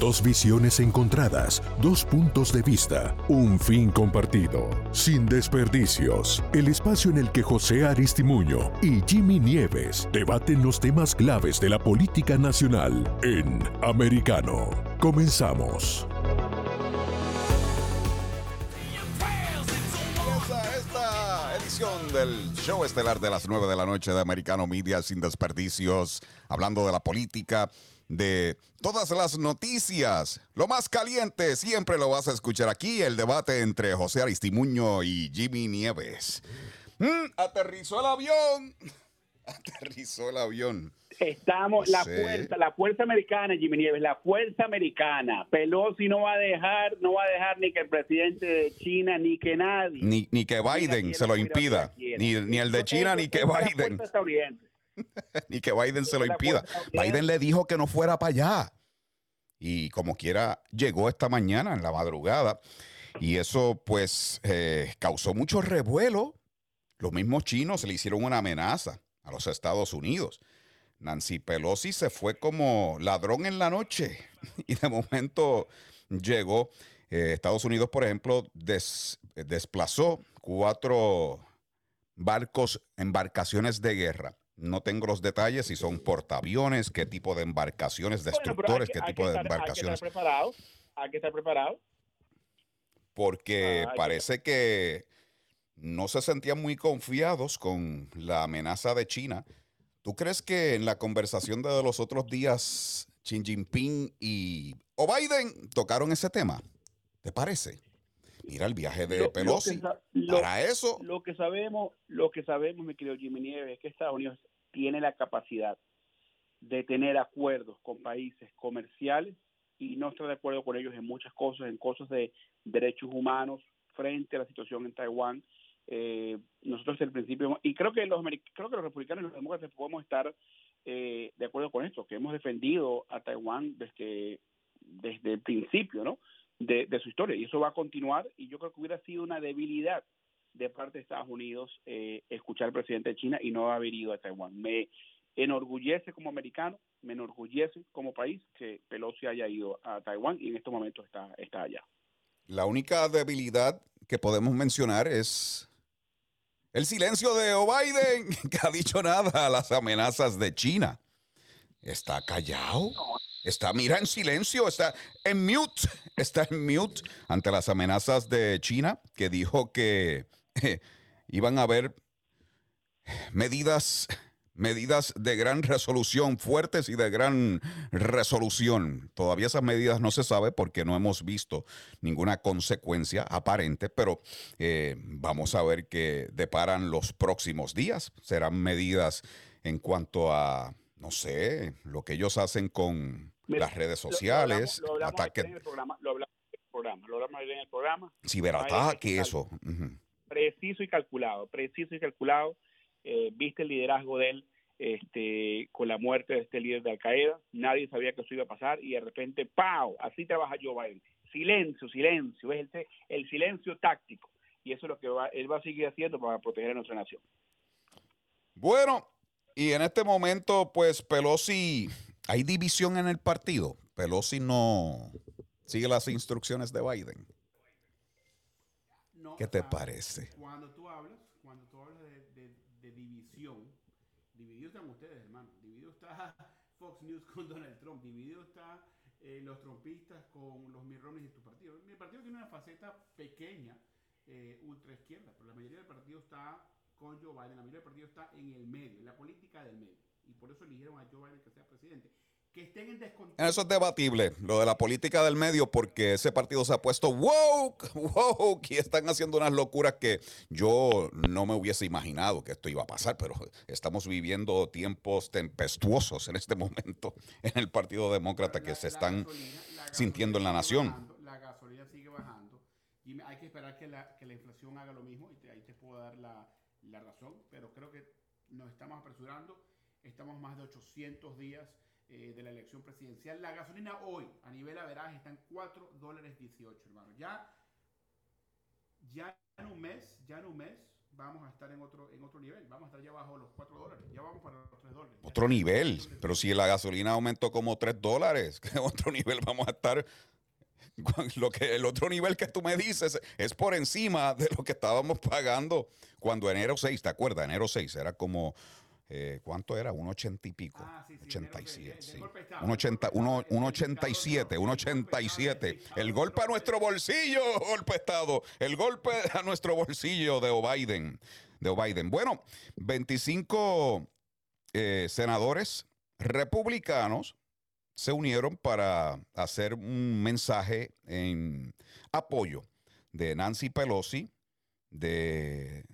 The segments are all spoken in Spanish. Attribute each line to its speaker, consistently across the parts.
Speaker 1: Dos visiones encontradas, dos puntos de vista, un fin compartido. Sin desperdicios, el espacio en el que José Aristimuño y Jimmy Nieves debaten los temas claves de la política nacional en Americano. Comenzamos.
Speaker 2: esta edición del show estelar de las 9 de la noche de Americano Media sin desperdicios, hablando de la política, de todas las noticias. Lo más caliente siempre lo vas a escuchar aquí, el debate entre José Aristimuño y Jimmy Nieves. Mm, aterrizó el avión. Aterrizó el avión.
Speaker 3: Estamos, la fuerza, la fuerza americana, Jimmy Nieves, la fuerza americana. Pelosi no va a dejar, no va a dejar ni que el presidente de China ni que nadie.
Speaker 2: Ni, ni que Biden se lo impida. Ni, ni el de China ni que Biden. ni que Biden se lo impida. Biden le dijo que no fuera para allá. Y como quiera, llegó esta mañana en la madrugada. Y eso, pues, eh, causó mucho revuelo. Los mismos chinos le hicieron una amenaza a los Estados Unidos. Nancy Pelosi se fue como ladrón en la noche. Y de momento llegó. eh, Estados Unidos, por ejemplo, des- desplazó cuatro barcos, embarcaciones de guerra. No tengo los detalles si son portaaviones, qué tipo de embarcaciones,
Speaker 3: Bueno,
Speaker 2: destructores,
Speaker 3: que-
Speaker 2: qué tipo de
Speaker 3: estar- Hay que
Speaker 2: embarcaciones,
Speaker 3: estar preparado, hay que estar preparado.
Speaker 2: porque
Speaker 3: Ah, que-
Speaker 2: parece que no se sentían muy confiados con la amenaza de China. ¿Tú crees que en la conversación de los otros días Xi Jinping y o Biden tocaron ese tema? ¿Te parece? Mira el viaje de
Speaker 3: Lo- lo que
Speaker 2: Pelosi.
Speaker 3: lo-
Speaker 2: Para eso,
Speaker 3: Lo que sabemos, lo que sabemos, mi querido Jimmy Nieves, es que Estados Unidos tiene la capacidad de tener acuerdos con países comerciales y no estar de acuerdo con ellos en muchas cosas, en cosas de derechos humanos frente a la situación en Taiwán. Eh, nosotros desde el principio, y creo que los creo que los republicanos y los demócratas podemos estar eh, de acuerdo con esto, que hemos defendido a Taiwán desde, desde el principio, ¿no? De, de su historia, y eso va a continuar, y yo creo que hubiera sido una debilidad de parte de Estados Unidos eh, escuchar al presidente de China y no haber ido a Taiwán. Me enorgullece como americano, me enorgullece como país que Pelosi haya ido a Taiwán y en estos momentos está, está allá.
Speaker 2: la única debilidad que podemos mencionar es el silencio de Biden, que ha dicho nada a las amenazas de China. Está callado. Está, mira, en silencio, está en mute, está en mute ante las amenazas de China, que dijo que eh, iban a haber medidas, medidas de gran resolución, fuertes y de gran resolución. Todavía esas medidas no se sabe porque no hemos visto ninguna consecuencia aparente, pero eh, vamos a ver qué deparan los próximos días. Serán medidas en cuanto a, no sé, lo que ellos hacen con
Speaker 3: Mira,
Speaker 2: las redes
Speaker 3: lo
Speaker 2: sociales,
Speaker 3: hablamos- lo hablamos
Speaker 2: ataques,
Speaker 3: ayer en el programa, lo hablamos en el programa, lo hablamos ayer en el programa.
Speaker 2: ciberataque, eso.
Speaker 3: Preciso y calculado, preciso y calculado. Eh, viste el liderazgo de él este, con la muerte de este líder de Al Qaeda. Nadie sabía que eso iba a pasar y de repente, ¡pau! Así trabaja Joe Biden. Silencio, silencio. Es el, el silencio táctico. Y eso es lo que va, él va a seguir haciendo para proteger a nuestra nación.
Speaker 2: Bueno, y en este momento, pues Pelosi, hay división en el partido. Pelosi no sigue las instrucciones de Biden.
Speaker 4: No,
Speaker 2: ¿Qué te parece?
Speaker 4: Cuando tú hablas, cuando tú hablas de, de- de división, divididos están ustedes, hermano. Dividido está Fox News con Donald Trump. Dividido está eh, los trumpistas con los Romney y tu partido. Mi partido tiene una faceta pequeña, eh, ultra izquierda, pero la mayoría del partido está con Joe Biden. La mayoría del partido está en el medio, en la política del medio. Y por eso eligieron a Joe Biden que sea presidente. Que estén en descontento.
Speaker 2: Eso es debatible, lo de la política del medio, porque ese partido se ha puesto woke, woke, y están haciendo unas locuras que yo no me hubiese imaginado que esto iba a pasar, pero estamos viviendo tiempos tempestuosos en este momento en el Partido Demócrata que
Speaker 4: La-
Speaker 2: se
Speaker 4: la
Speaker 2: están
Speaker 4: gasolina-
Speaker 2: sintiendo en la nación.
Speaker 4: bajando, la gasolina sigue bajando. Y hay que esperar que la, que la inflación haga lo mismo. Y te- ahí te puedo dar la, la razón. Pero creo que nos estamos apresurando. Estamos más de 800 días eh, de la elección presidencial. La gasolina hoy, a nivel averaje, está en 4 dólares 18, hermano. Ya, ya en un mes, ya en un mes, vamos a estar en otro, en otro nivel. Vamos a estar ya bajo los 4 dólares. Ya vamos para los 3 dólares.
Speaker 2: Otro nivel. Pero si la gasolina aumentó como 3 dólares, ¿qué otro nivel vamos a estar? Lo que, el otro nivel que tú me dices es por encima de lo que estábamos pagando cuando enero 6, ¿te acuerdas? Enero 6 era como eh, ¿cuánto era? Un ochenta y pico.
Speaker 4: Ah, sí, sí,
Speaker 2: 87, sí. Un, ochenta, uno- un 87, un 87. El golpe a nuestro bolsillo, golpe Estado. El golpe a nuestro bolsillo de O'Biden. De O'Biden. Bueno, 25 eh, senadores republicanos se unieron para hacer un mensaje en apoyo de Nancy Pelosi de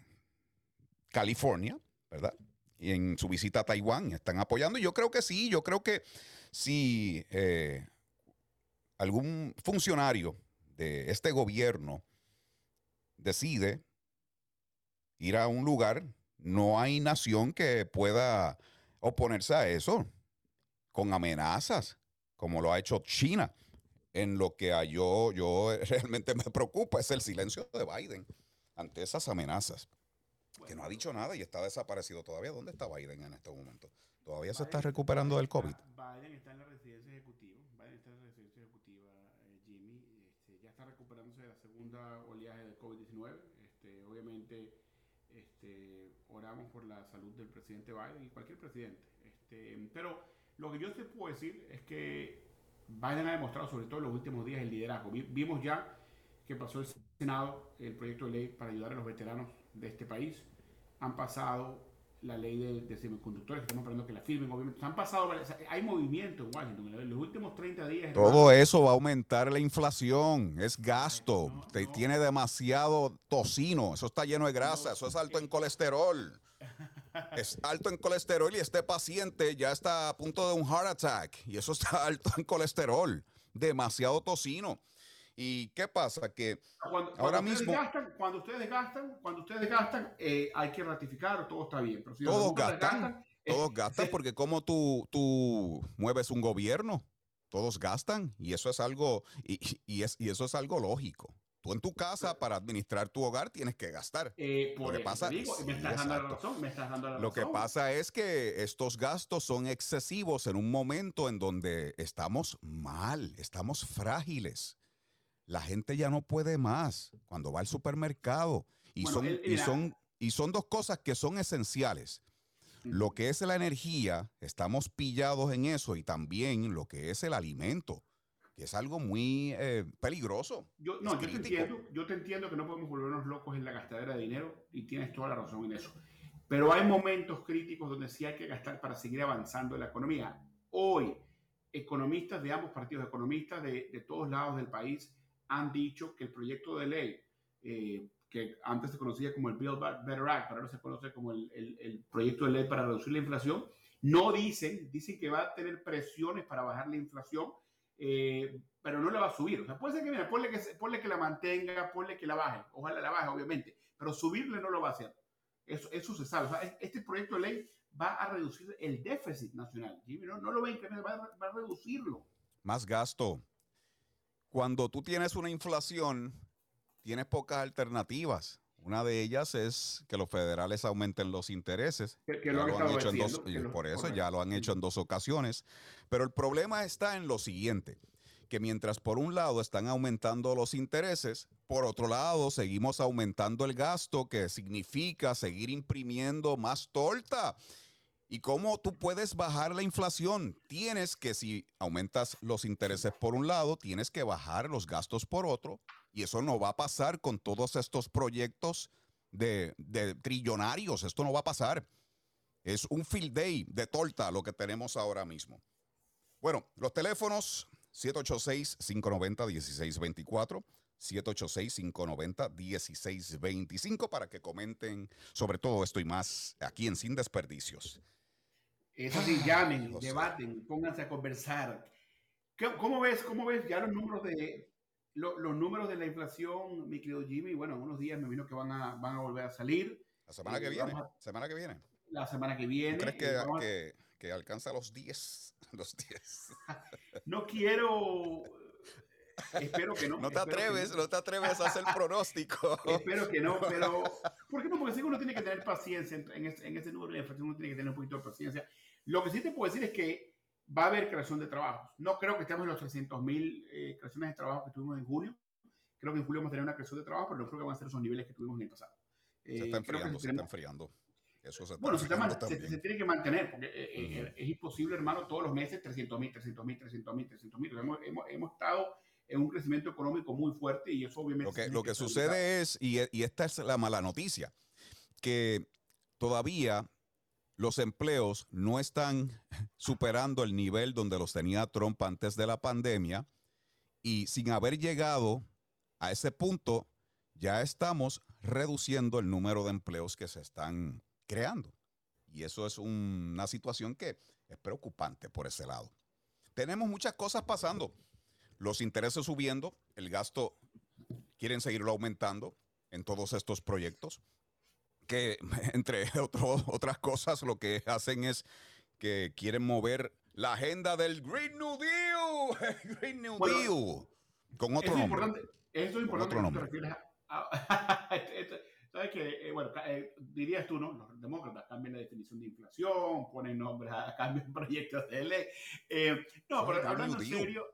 Speaker 2: California, ¿verdad? En su visita a Taiwán están apoyando. Y yo creo que sí, yo creo que si eh, algún funcionario de este gobierno decide ir a un lugar, no hay nación que pueda oponerse a eso con amenazas, como lo ha hecho China. En lo que a yo, yo realmente me preocupa es el silencio de Biden ante esas amenazas que no ha dicho nada y está desaparecido todavía. ¿Dónde está Biden en este momento? Todavía se está
Speaker 4: Biden-
Speaker 2: recuperando del COVID.
Speaker 4: está- Biden está en la residencia ejecutiva. Biden está en la residencia ejecutiva, eh, Jimmy. Este, ya está recuperándose de la segunda oleaje de COVID-19. Este, obviamente, este, oramos por la salud del presidente Biden y cualquier presidente. Este, pero lo que yo te puedo decir es que Biden ha demostrado, sobre todo en los últimos días, el liderazgo. Vi- Vimos ya que pasó el Senado el proyecto de ley para ayudar a los veteranos de este país. Han pasado la ley de, de semiconductores, que estamos esperando que la firmen, obviamente. Han pasado, varias- o sea, hay movimiento en Washington. En los últimos 30 días.
Speaker 2: Todo eso va a aumentar la inflación, es gasto,
Speaker 4: No,
Speaker 2: te-
Speaker 4: no.
Speaker 2: tiene demasiado tocino, eso está lleno de grasa,
Speaker 4: No.
Speaker 2: eso es alto en colesterol. Es alto en colesterol y este paciente ya está a punto de un heart attack y eso está alto en colesterol, demasiado tocino. ¿Y qué pasa? Que
Speaker 4: Cuando, cuando
Speaker 2: Ahora
Speaker 4: ustedes
Speaker 2: mismo-
Speaker 4: gastan, cuando ustedes gastan, cuando ustedes gastan, eh, hay que ratificar, todo está bien. Pero si los
Speaker 2: Todos gastan,
Speaker 4: eh,
Speaker 2: todos gastan porque como tú, tú mueves un gobierno, todos gastan y eso es algo, y, y es, y eso es algo lógico. Tú en tu casa para administrar tu hogar tienes que gastar.
Speaker 4: Eh, por
Speaker 2: Lo que
Speaker 4: eso
Speaker 2: pasa-
Speaker 4: te digo,
Speaker 2: sí,
Speaker 4: me estás dando la
Speaker 2: exacto.
Speaker 4: razón, me estás dando la
Speaker 2: Lo que
Speaker 4: razón.
Speaker 2: pasa es que estos gastos son excesivos en un momento en donde estamos mal, estamos frágiles. La gente ya no puede más cuando va al supermercado. Y,
Speaker 4: Bueno,
Speaker 2: son,
Speaker 4: el-
Speaker 2: y, son, y son dos cosas que son esenciales. Lo que es la energía, estamos pillados en eso, y también lo que es el alimento, que es algo muy eh, peligroso.
Speaker 4: Yo, no, yo te entiendo, yo te entiendo que no podemos volvernos locos en la gastadera de dinero y tienes toda la razón en eso. Pero hay momentos críticos donde sí hay que gastar para seguir avanzando en la economía. Hoy, economistas de ambos partidos, economistas de, de todos lados del país, han dicho que el proyecto de ley, eh, que antes se conocía como el Build Back Better Act, ahora se conoce como el, el- el proyecto de ley para reducir la inflación, no dicen, dicen que va a tener presiones para bajar la inflación, eh, pero no la va a subir. O sea, puede ser que, mira, ponle que, ponle que la mantenga, ponle que la baje, ojalá la baje, obviamente, pero subirle no lo va a hacer. Eso, eso se sabe. O sea, es- este proyecto de ley va a reducir el déficit nacional. Jimmy, no, no lo ven, va, a- va a reducirlo.
Speaker 2: Más gasto. Cuando tú tienes una inflación, tienes pocas alternativas. Una de ellas es que los federales aumenten los intereses.
Speaker 4: Que, que
Speaker 2: Ya
Speaker 4: lo han
Speaker 2: lo han
Speaker 4: estado
Speaker 2: hecho en dos,
Speaker 4: haciendo,
Speaker 2: y
Speaker 4: que lo-
Speaker 2: por eso
Speaker 4: correcto.
Speaker 2: ya lo han hecho en dos ocasiones. Pero el problema está en lo siguiente, que mientras por un lado están aumentando los intereses, por otro lado seguimos aumentando el gasto, que significa seguir imprimiendo más torta. ¿Y cómo tú puedes bajar la inflación? Tienes que, si aumentas los intereses por un lado, tienes que bajar los gastos por otro. Y eso no va a pasar con todos estos proyectos de, de trillonarios. Esto no va a pasar. Es un field day de torta lo que tenemos ahora mismo. Bueno, los teléfonos 786-590-1624, 786-590-1625 para que comenten sobre todo esto y más aquí en Sin Desperdicios.
Speaker 4: Eso sí, llamen,
Speaker 2: José.
Speaker 4: debaten, pónganse a conversar. ¿Qué- ¿Cómo ves, cómo ves ya los números de lo- los números de la inflación, mi querido Jimmy? Bueno, en unos días me vino que van a, van a volver a salir
Speaker 2: La semana que
Speaker 4: Eh,
Speaker 2: viene, semana que viene.
Speaker 4: la semana que
Speaker 2: ¿Tú
Speaker 4: viene.
Speaker 2: crees que,
Speaker 4: Eh, a-
Speaker 2: que, que alcanza los 10? Los 10.
Speaker 4: No quiero Espero que no.
Speaker 2: No te atreves, no. te atreves a hacer pronóstico.
Speaker 4: espero que no, pero ¿por qué no? Porque sí uno tiene que tener paciencia en, este, en este número de inflación, uno tiene que tener un poquito de paciencia. Lo que sí te puedo decir es que va a haber creación de trabajos. No creo que estemos en los 300 mil eh, creaciones de trabajo que tuvimos en junio. Creo que en julio vamos a tener una creación de trabajo, pero no creo que van a ser esos niveles que tuvimos en el pasado.
Speaker 2: se está eh, enfriando, se está enfriando. Eso se
Speaker 4: bueno, se, tiene que mantener, porque eh, es imposible, hermano, todos los meses 300 mil, 300 mil, 300 mil, 300 mil. Hemos, hemos, hemos, estado en un crecimiento económico muy fuerte y eso obviamente...
Speaker 2: Lo que, lo que sucede es, y, y esta es la mala noticia, que todavía los empleos no están superando el nivel donde los tenía Trump antes de la pandemia y sin haber llegado a ese punto, ya estamos reduciendo el número de empleos que se están creando. Y eso es una situación que es preocupante por ese lado. Tenemos muchas cosas pasando. Los intereses subiendo, el gasto quieren seguirlo aumentando en todos estos proyectos que entre otras cosas lo que hacen es que quieren mover la agenda del Green New Deal, Green New Deal, con otro nombre.
Speaker 4: Eso es importante. Otro nombre. ¿Sabes qué? Eh, bueno, eh, dirías tú, ¿no? Los demócratas cambian la definición de inflación, ponen nombres, a, cambian proyectos de ley. Eh, no, pero hablando en serio,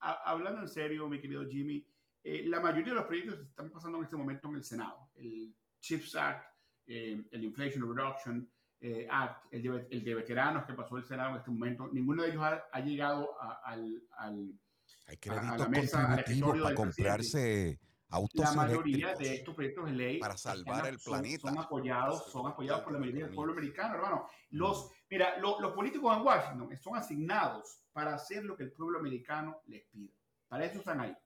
Speaker 4: hablando en serio, mi querido Jimmy, la mayoría de los proyectos están pasando en este momento en el Senado. El CHIPS Act, eh, el Inflation Reduction eh, Act, el de, el de, veteranos que pasó el Senado en este momento, ninguno de ellos ha, llegado al, al,
Speaker 2: Hay créditos contributivos para comprarse
Speaker 4: La mayoría de estos proyectos de ley
Speaker 2: para salvar el planeta
Speaker 4: son apoyados, son apoyados por la mayoría del pueblo americano, hermano. Los, mira, los políticos en Washington son asignados para hacer lo que el pueblo americano les pide. Para eso están ahí.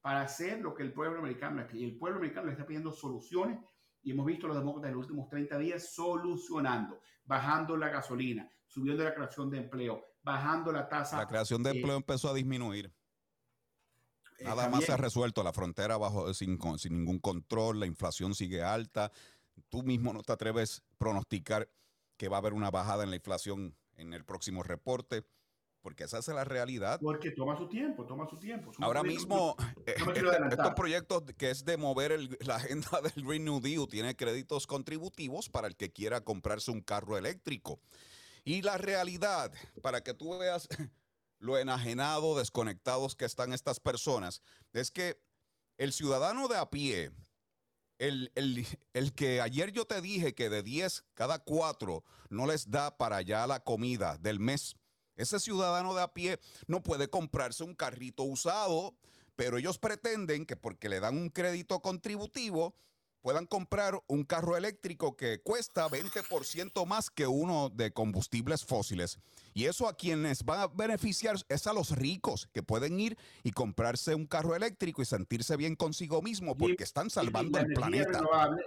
Speaker 4: Para hacer lo que el pueblo americano les pide. El pueblo americano les está pidiendo soluciones y hemos visto a los demócratas en los últimos 30 días solucionando, bajando la gasolina, subiendo la creación de empleo, bajando la tasa.
Speaker 2: La creación de eh, empleo empezó a disminuir. Eh, Nada más se ha resuelto, la frontera bajo sin, sin ningún control, la inflación sigue alta. Tú mismo no te atreves a pronosticar que va a haber una bajada en la inflación en el próximo reporte porque esa es la realidad.
Speaker 4: Porque toma su tiempo, toma su tiempo.
Speaker 2: Ahora mismo, eh, estos proyectos que es de mover la agenda del Green New Deal tiene créditos contributivos para el que quiera comprarse un carro eléctrico. Y la realidad, para que tú veas lo enajenado, desconectados que están estas personas, es que el ciudadano de a pie, el, el, el, que ayer yo te dije que de 10 cada 4 no les da para allá la comida del mes, ese ciudadano de a pie no puede comprarse un carrito usado, pero ellos pretenden que porque le dan un crédito contributivo, puedan comprar un carro eléctrico que cuesta 20% más que uno de combustibles fósiles. Y eso a quienes van a beneficiar es a los ricos que pueden ir y comprarse un carro eléctrico y sentirse bien consigo mismo porque están salvando el planeta.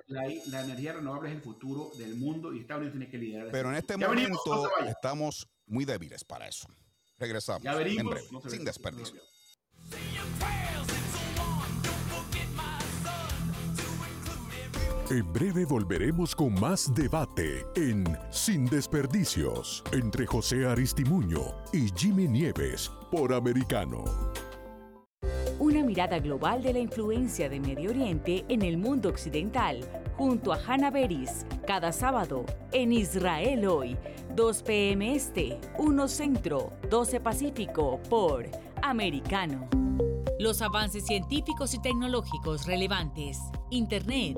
Speaker 4: la, energía renovable es el futuro del mundo y Estados Unidos tiene que liderar.
Speaker 2: Pero en este momento estamos muy débiles para eso. Regresamos en breve, sin desperdicio.
Speaker 1: En breve volveremos con más debate en Sin Desperdicios entre José Aristimuño y Jimmy Nieves por Americano.
Speaker 5: Una mirada global de la influencia de Medio Oriente en el mundo occidental, junto a Hannah Beris, cada sábado en Israel hoy, 2 p.m. Este, 1 Centro, 12 Pacífico, por Americano. Los avances científicos y tecnológicos relevantes, Internet,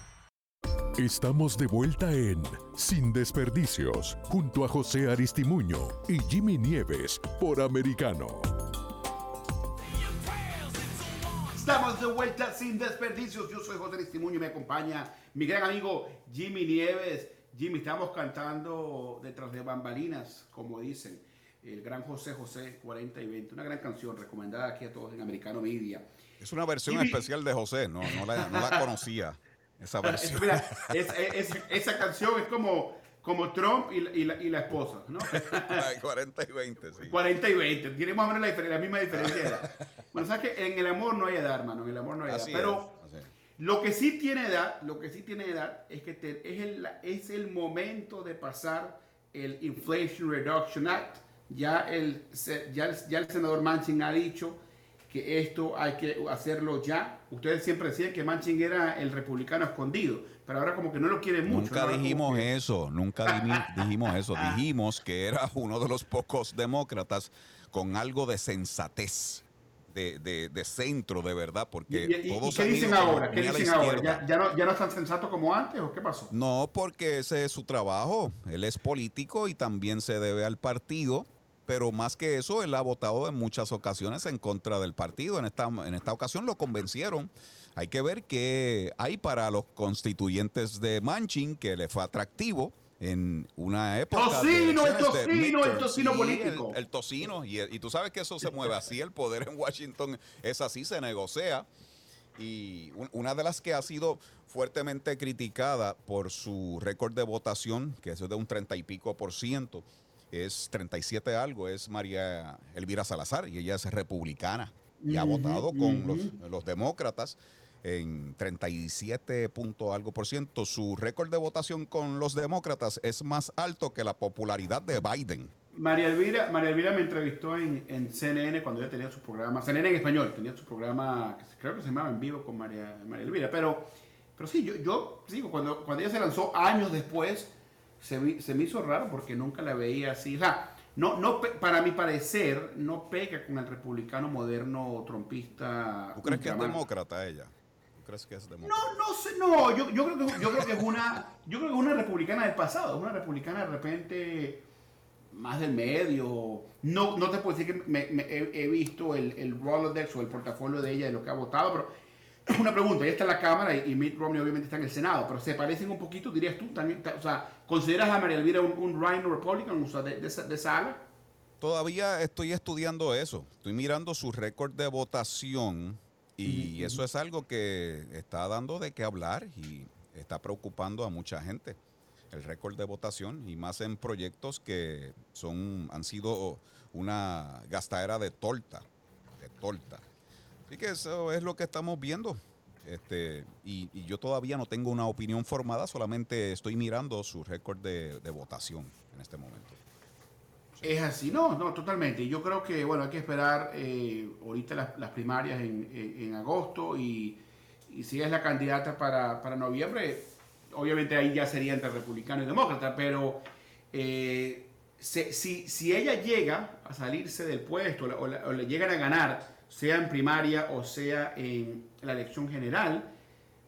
Speaker 1: Estamos de vuelta en Sin Desperdicios, junto a José Aristimuño y Jimmy Nieves por Americano.
Speaker 4: Estamos de vuelta sin desperdicios. Yo soy José Aristimuño y me acompaña mi gran amigo Jimmy Nieves. Jimmy, estamos cantando detrás de bambalinas, como dicen. El gran José José 40 y 20. Una gran canción recomendada aquí a todos en Americano Media.
Speaker 2: Es una versión especial de José, no, no, la, no la conocía. Esa versión.
Speaker 4: Mira, esa canción es como, como Trump y la, y la, esposa, ¿no?
Speaker 2: 40 y 20, sí.
Speaker 4: 40 y 20, tiene más o menos la, la misma diferencia. bueno, sabes que en el amor no hay edad, hermano, en el amor no hay edad. Pero lo que sí tiene edad, lo que sí tiene edad es que es, el, es el momento de pasar el Inflation Reduction Act. Ya el, ya ya el senador Manchin ha dicho que esto hay que hacerlo ya. Ustedes siempre decían que Manchin era el republicano escondido, pero ahora como que no lo quieren mucho.
Speaker 2: Nunca dijimos eso, nunca dijimos eso. Dijimos que era uno de los pocos demócratas con algo de sensatez. De, de, centro de verdad, porque
Speaker 4: ¿Y, todos qué dicen ahora? ¿Qué dicen ahora? ¿Ya, ya, no, ¿Ya no es tan sensato como antes o qué pasó?
Speaker 2: No, porque ese es su trabajo. Él es político y también se debe al partido pero más que eso, él ha votado en muchas ocasiones en contra del partido. En esta, en esta ocasión lo convencieron. Hay que ver qué hay para los constituyentes de Manchin, que le fue atractivo en una época.
Speaker 4: Tocino, el tocino, el tocino político.
Speaker 2: El, tocino, y, y, tú sabes que eso se mueve así, el poder en Washington es así, se negocia. Y una de las que ha sido fuertemente criticada por su récord de votación, que es de un treinta y pico por ciento, es 37 algo, es María Elvira Salazar y ella es republicana y ha votado con los, demócratas en 37 punto algo por ciento. Su récord de votación con los demócratas es más alto que la popularidad de Biden.
Speaker 4: María Elvira, María Elvira me entrevistó en, CNN cuando ella tenía su programa, CNN en español, tenía su programa, creo que se llamaba En Vivo con María, María Elvira, pero, pero sí, yo, yo digo, cuando, cuando ella se lanzó años después, se, me hizo raro porque nunca la veía así. O sea, no, no, para mi parecer, no pega con el republicano moderno trompista.
Speaker 2: ¿Tú crees que es demócrata ella? ¿Tú crees que es demócrata?
Speaker 4: No, no sé, no. Yo, yo, creo que, yo creo que es una, yo creo que es una republicana del pasado, una republicana de repente más del medio. No, no te puedo decir que me, he, visto el, el Rolodex o el portafolio de ella de lo que ha votado, pero una pregunta, ya está en la Cámara y, Mitt Romney obviamente está en el Senado, pero se parecen un poquito, dirías tú también, o sea, ¿consideras a María Elvira un, un Rhino Republican, o sea, de, de, esa,
Speaker 2: Todavía estoy estudiando eso, estoy mirando su récord de votación y eso es algo que está dando de qué hablar y está preocupando a mucha gente, el récord de votación y más en proyectos que son han sido una gastadera de torta, de torta. Así que eso es lo que estamos viendo. Este, y, yo todavía no tengo una opinión formada, solamente estoy mirando su récord de, votación en este momento.
Speaker 4: Es así, no, no, totalmente. Yo creo que, bueno, hay que esperar eh, ahorita las, primarias en, agosto y, si es la candidata para, noviembre, obviamente ahí ya sería entre republicano y demócrata, pero eh, si, si ella llega a salirse del puesto o, le llegan a ganar, sea en primaria o sea en la elección general,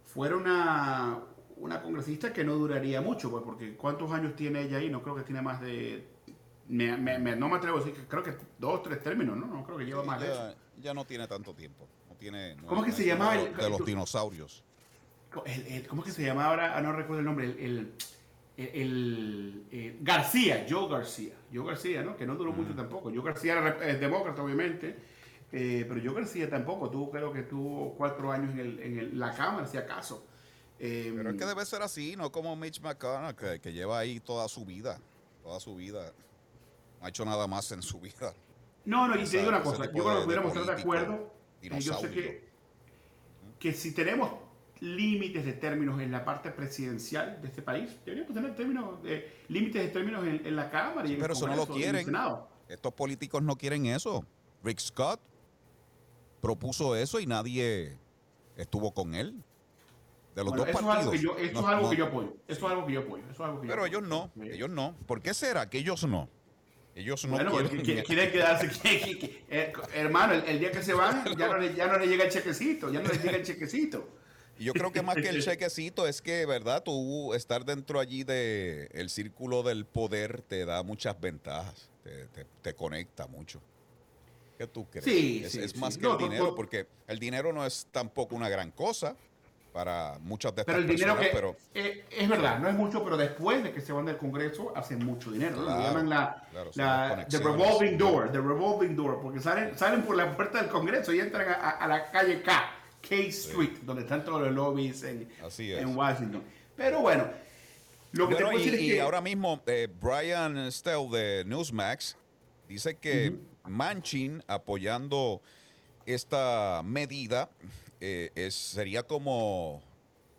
Speaker 4: fuera una, una congresista que no duraría mucho, pues, porque ¿cuántos años tiene ella ahí? No creo que tiene más de... Me, no me atrevo a decir que creo que dos, tres términos, ¿no? No creo que lleva más
Speaker 2: ya,
Speaker 4: de eso.
Speaker 2: Ya no tiene tanto tiempo. No tiene,
Speaker 4: ¿Cómo es que se llama?
Speaker 2: de los dinosaurios.
Speaker 4: ¿Cómo es que se llama ahora? Ah, no recuerdo el nombre. el el, García, Joe García, Joe García, ¿no? Que no duró mucho tampoco. Joe García era demócrata, obviamente, eh, pero Joe García tampoco. Tuvo, creo que tuvo cuatro años en, el, en la Cámara, si acaso.
Speaker 2: pero es que debe ser así, no como Mitch McConnell, que, que, lleva ahí toda su vida, toda su vida. No ha hecho nada más en su vida.
Speaker 4: No, no, y te digo una cosa, yo creo que pudiéramos estar de acuerdo. Eh, yo sé que, que si tenemos límites de términos en la parte presidencial de este país. Deberíamos tener términos, límites de términos en, la Cámara y en
Speaker 2: Pero eso no lo quieren. Estos políticos no quieren eso. Rick Scott propuso eso y nadie estuvo con él. De los dos
Speaker 4: eso
Speaker 2: partidos.
Speaker 4: Es algo que yo, es algo que yo apoyo. Eso es algo que yo apoyo.
Speaker 2: Pero ellos no. Ellos no. ¿Por qué será que ellos no? Ellos no
Speaker 4: quieren. quieren quedarse. Eh, hermano, el, día que se van, ya no, le, ya no le llega el chequecito. Ya no le llega el chequecito.
Speaker 2: Y yo creo que más que el chequecito es que, ¿verdad? Tú estar dentro allí del el círculo del poder te da muchas ventajas, te, conecta mucho. ¿Qué tú crees?
Speaker 4: Sí,
Speaker 2: es, más que el dinero, porque el dinero no es tampoco una gran cosa para muchas de estas
Speaker 4: pero el
Speaker 2: dinero
Speaker 4: que,
Speaker 2: pero
Speaker 4: eh, es verdad, no es mucho, pero después de que se van del Congreso hacen mucho dinero. ¿no? llaman la, la the revolving door, the revolving door, porque salen, salen por la puerta del Congreso y entran a la calle K K Street, donde están todos los lobbies en, en Washington. Pero bueno,
Speaker 2: lo que te puedo decir y, es que... ahora mismo eh, Brian Stell de Newsmax dice que Manchin apoyando esta medida eh, es, sería como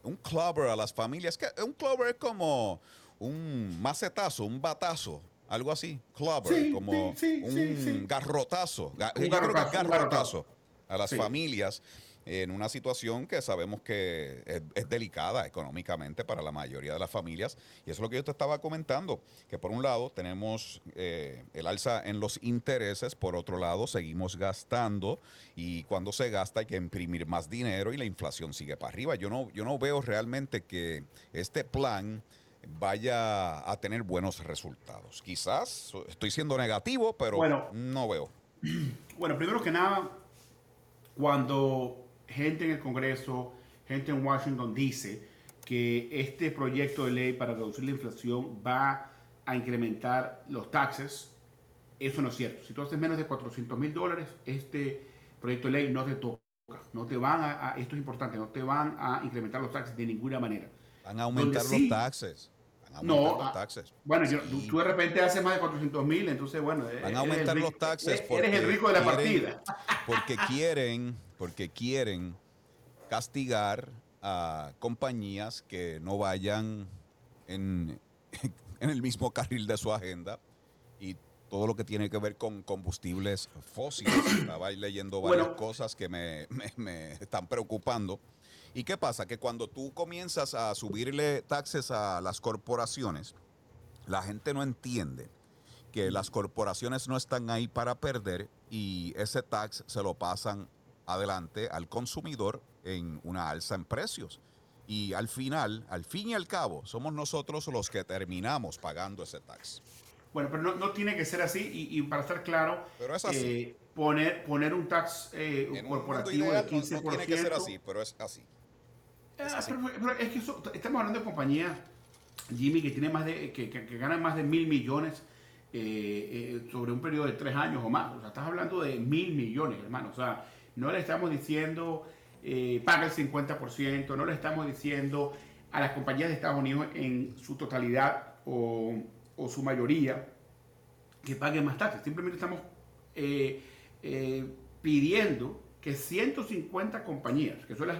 Speaker 2: un clover a las familias. Que un clover es como un macetazo, un batazo, algo así. Clover, como un garrotazo. Un garrotazo a las familias en una situación que sabemos que es, delicada económicamente para la mayoría de las familias. Y eso es lo que yo te estaba comentando, que por un lado tenemos eh, el alza en los intereses, por otro lado seguimos gastando y cuando se gasta hay que imprimir más dinero y la inflación sigue para arriba. Yo no, yo no veo realmente que este plan vaya a tener buenos resultados. Quizás estoy siendo negativo, pero no veo.
Speaker 4: Bueno, primero que nada, cuando gente en el Congreso, gente en Washington dice que este proyecto de ley para reducir la inflación va a incrementar los taxes. Eso no es cierto. Si tú haces menos de 400 mil dólares, este proyecto de ley no te toca. No te van a, esto es importante, no te van a incrementar los taxes de ninguna manera.
Speaker 2: Van a aumentar los taxes.
Speaker 4: No, los ah, taxes. Bueno, tú, de repente haces más de 400 mil, entonces bueno.
Speaker 2: Van a aumentar los taxes.
Speaker 4: Porque eres el rico de la partida.
Speaker 2: Porque quieren porque quieren castigar a compañías que no vayan en, el mismo carril de su agenda y todo lo que tiene que ver con combustibles fósiles. Estaba leyendo varias cosas que me, me, están preocupando. ¿Y qué pasa? Que cuando tú comienzas a subirle taxes a las corporaciones, la gente no entiende que las corporaciones no están ahí para perder y ese tax se lo pasan adelante al consumidor en una alza en precios. Y al final, al fin y al cabo, somos nosotros los que terminamos pagando ese tax.
Speaker 4: Bueno, pero no, no tiene que ser así y, para estar claro, eh, poner, poner un tax eh, corporativo de 15%. No,
Speaker 2: tiene que ser así, pero es así.
Speaker 4: Es, ah, es que estamos hablando de compañías, Jimmy, que, tiene más de, que, que, ganan más de mil millones eh, sobre un periodo de tres años o más. O sea, estás hablando de mil millones, hermano. O sea, no le estamos diciendo eh, paga el 50%, no le estamos diciendo a las compañías de Estados Unidos en su totalidad o, su mayoría que paguen más taxes. Simplemente estamos eh, eh, pidiendo que 150 compañías, que son las,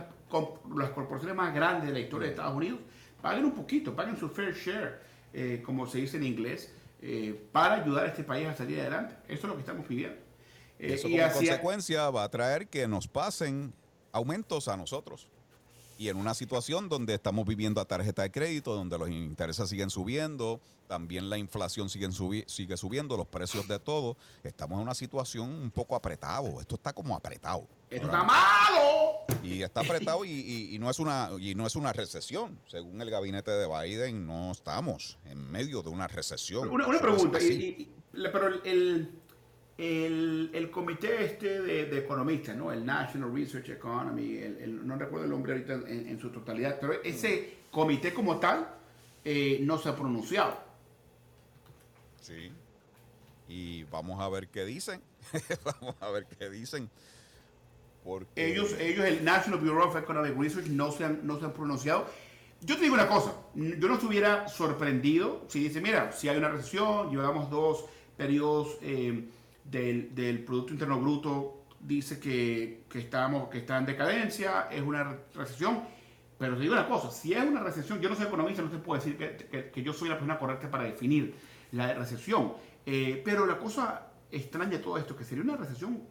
Speaker 4: las, corporaciones más grandes de la historia de Estados Unidos, paguen un poquito, paguen su fair share, eh, como se dice en inglés, para ayudar a este país a salir adelante. Eso es lo que estamos pidiendo.
Speaker 2: Eh, Eso como consecuencia va a traer que nos pasen aumentos a nosotros. Y en una situación donde estamos viviendo a tarjeta de crédito, donde los intereses siguen subiendo, también la inflación sigue, sigue subiendo, los precios de todo, estamos en una situación un poco apretado. Esto está como apretado.
Speaker 4: ¡Esto está malo!
Speaker 2: Y está apretado y, no es una, y no es una recesión. Según el gabinete de Biden, no estamos en medio de una recesión.
Speaker 4: Una, pregunta, pero el, el, comité este de, economistas, ¿no? El National Research Economy, no recuerdo el nombre ahorita en, su totalidad, pero ese comité como tal eh, no se ha pronunciado.
Speaker 2: Sí. Y vamos a ver qué dicen. vamos a ver qué dicen.
Speaker 4: Ellos, el National Bureau of Economic Research, no se han, no se han pronunciado. Yo te digo una cosa, yo no estuviera sorprendido si dice, mira, si hay una recesión, llevamos dos periodos eh, del, del, Producto Interno Bruto, dice que, que, estamos, que está en decadencia, es una recesión, pero te digo una cosa, si es una recesión, yo no soy economista, no te puedo decir que, que, yo soy la persona correcta para definir la recesión, eh, pero la cosa extraña de todo esto, que sería una recesión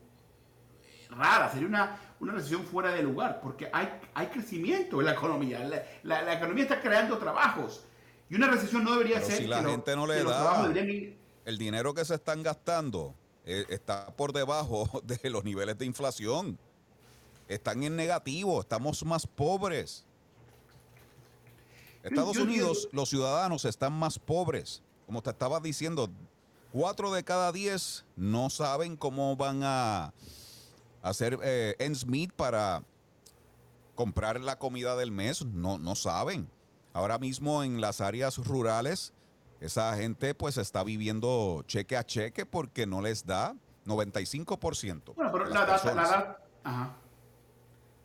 Speaker 4: rara, sería una, una recesión fuera de lugar, porque hay, hay crecimiento en la economía, la, la, economía está creando trabajos, y una recesión no debería ser...
Speaker 2: Si la gente no le da el dinero que se están gastando, eh, está por debajo de los niveles de inflación. Están en negativo, estamos más pobres. Estados Unidos, los ciudadanos están más pobres. Como te estaba diciendo, cuatro de cada diez no saben cómo van a hacer eh, ends meet para comprar la comida del mes. No, no saben. Ahora mismo en las áreas rurales esa gente pues está viviendo cheque a cheque porque no les da 95%.
Speaker 4: Bueno, pero la data, la data, ajá.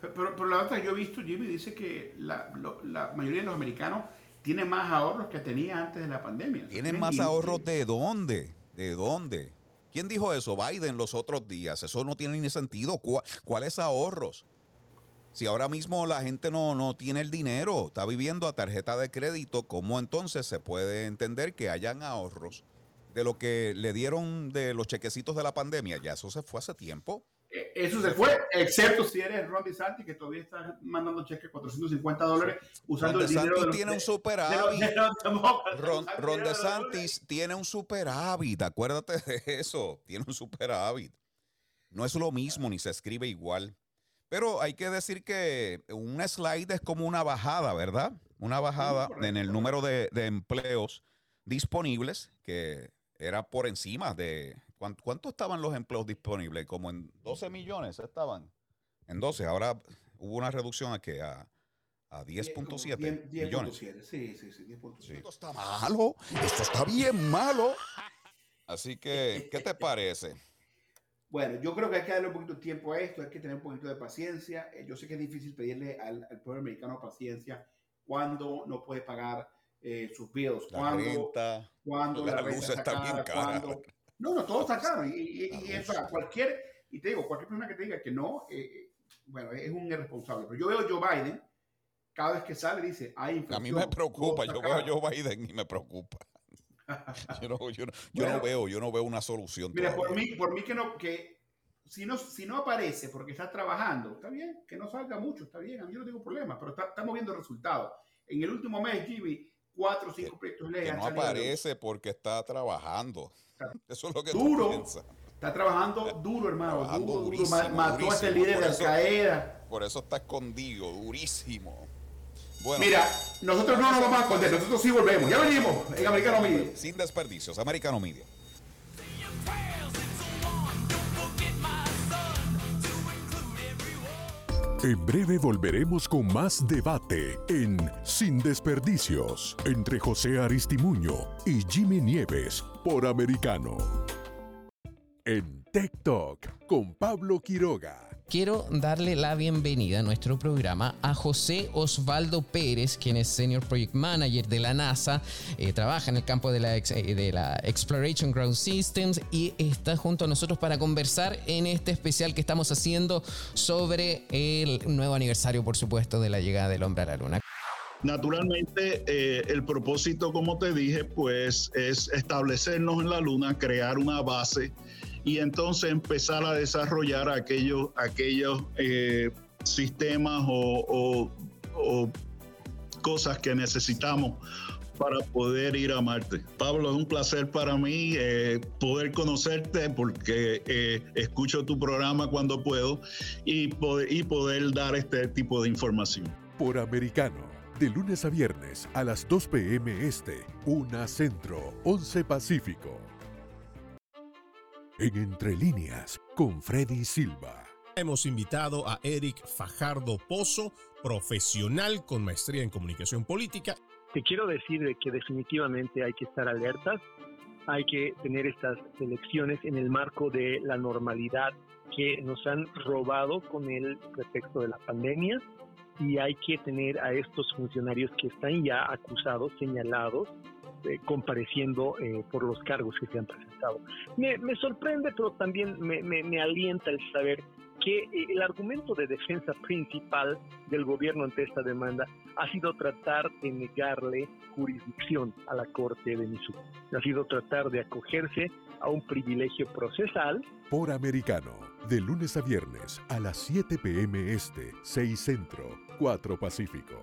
Speaker 4: Pero, pero, la data que yo he visto, Jimmy, dice que la, la, mayoría de los americanos tienen más ahorros que tenía antes de la pandemia.
Speaker 2: ¿Tienen más ahorros de dónde? ¿De dónde? ¿Quién dijo eso? Biden los otros días. Eso no tiene ni sentido. ¿Cuáles ahorros? Si ahora mismo la gente no, no tiene el dinero, está viviendo a tarjeta de crédito, ¿cómo entonces se puede entender que hayan ahorros de lo que le dieron de los chequecitos de la pandemia? Ya eso se fue hace tiempo.
Speaker 4: Eh, eso se fue, excepto si eres Ron DeSantis, que todavía está mandando cheques 450 dólares usando el dinero de
Speaker 2: los, tiene un superávit. Ron, Ron DeSantis tiene un superávit, acuérdate de eso, tiene un superávit. No es lo mismo, ni se escribe igual. Pero hay que decir que un slide es como una bajada, ¿verdad? Una bajada en el número de, empleos disponibles, que era por encima de... ¿cuánto, estaban los empleos disponibles? Como en 12 millones estaban. En 12. Ahora hubo una reducción a que a, a 10.7 millones.
Speaker 4: Sí, sí, sí, 10.7.
Speaker 2: Esto está malo. Esto está bien malo. Así que, ¿qué te parece?
Speaker 4: Bueno, yo creo que hay que darle un poquito de tiempo a esto, hay que tener un poquito de paciencia. Eh, yo sé que es difícil pedirle al, pueblo americano paciencia cuando no puede pagar eh, sus bills, cuando, cuando la, luz está, bien cara. No, no, todo está caro. Y, y, cualquier, y te digo, cualquier persona que te diga que no, eh, bueno, es un irresponsable. Pero yo veo a Joe Biden, cada vez que sale dice, hay inflación.
Speaker 2: A mí me preocupa, yo veo a Joe Biden y me preocupa. yo, no, yo, no, veo, yo no veo una solución.
Speaker 4: Mira, por mí, por mí que no, que si no, si no aparece porque está trabajando, está bien, que no salga mucho, está bien, a mí no tengo problema, pero estamos viendo resultados. En el último mes, Jimmy, cuatro o cinco proyectos
Speaker 2: de ley. Que no aparece porque está trabajando. Eso es lo que
Speaker 4: duro, tú Está trabajando duro, hermano. Trabajando duro, durísimo, Mató a ese líder de Al Qaeda.
Speaker 2: Por eso está escondido, durísimo.
Speaker 4: Mira, nosotros no nos vamos a esconder, nosotros sí volvemos. Ya venimos en Americano Media.
Speaker 2: Sin desperdicios, Americano Media.
Speaker 1: En breve volveremos con más debate en Sin Desperdicios entre José Aristimuño y Jimmy Nieves por Americano. En Talk con Pablo Quiroga
Speaker 6: quiero darle la bienvenida a nuestro programa a José Osvaldo Pérez, quien es Senior Project Manager de la NASA, eh, trabaja en el campo de la, eh, de la Exploration Ground Systems y está junto a nosotros para conversar en este especial que estamos haciendo sobre el nuevo aniversario, por supuesto, de la llegada del hombre a la Luna.
Speaker 7: Naturalmente, eh, el propósito, como te dije, pues es establecernos en la Luna, crear una base y entonces empezar a desarrollar aquellos, aquellos eh, sistemas o, cosas que necesitamos para poder ir a Marte. Pablo, es un placer para mí eh, poder conocerte porque eh, escucho tu programa cuando puedo y poder, y poder dar este tipo de información.
Speaker 1: Por Americano, de lunes a viernes a las 2 p.m. Este, 1 Centro, 11 Pacífico. En Entre Líneas, con Freddy Silva.
Speaker 8: Hemos invitado a Eric Fajardo Pozo, profesional con maestría en comunicación política
Speaker 9: te quiero decir que definitivamente hay que estar alertas, hay que tener estas elecciones en el marco de la normalidad que nos han robado con el pretexto de la pandemia y hay que tener a estos funcionarios que están ya acusados, señalados, eh, compareciendo eh, por los cargos que se han presentado. Me, sorprende, pero también me, me alienta el saber que eh, el argumento de defensa principal del gobierno ante esta demanda ha sido tratar de negarle jurisdicción a la Corte de Missouri. Ha sido tratar de acogerse a un privilegio procesal.
Speaker 1: Por americano, de lunes a viernes a las 7 p.m. Este, 6 Centro, 4 Pacífico.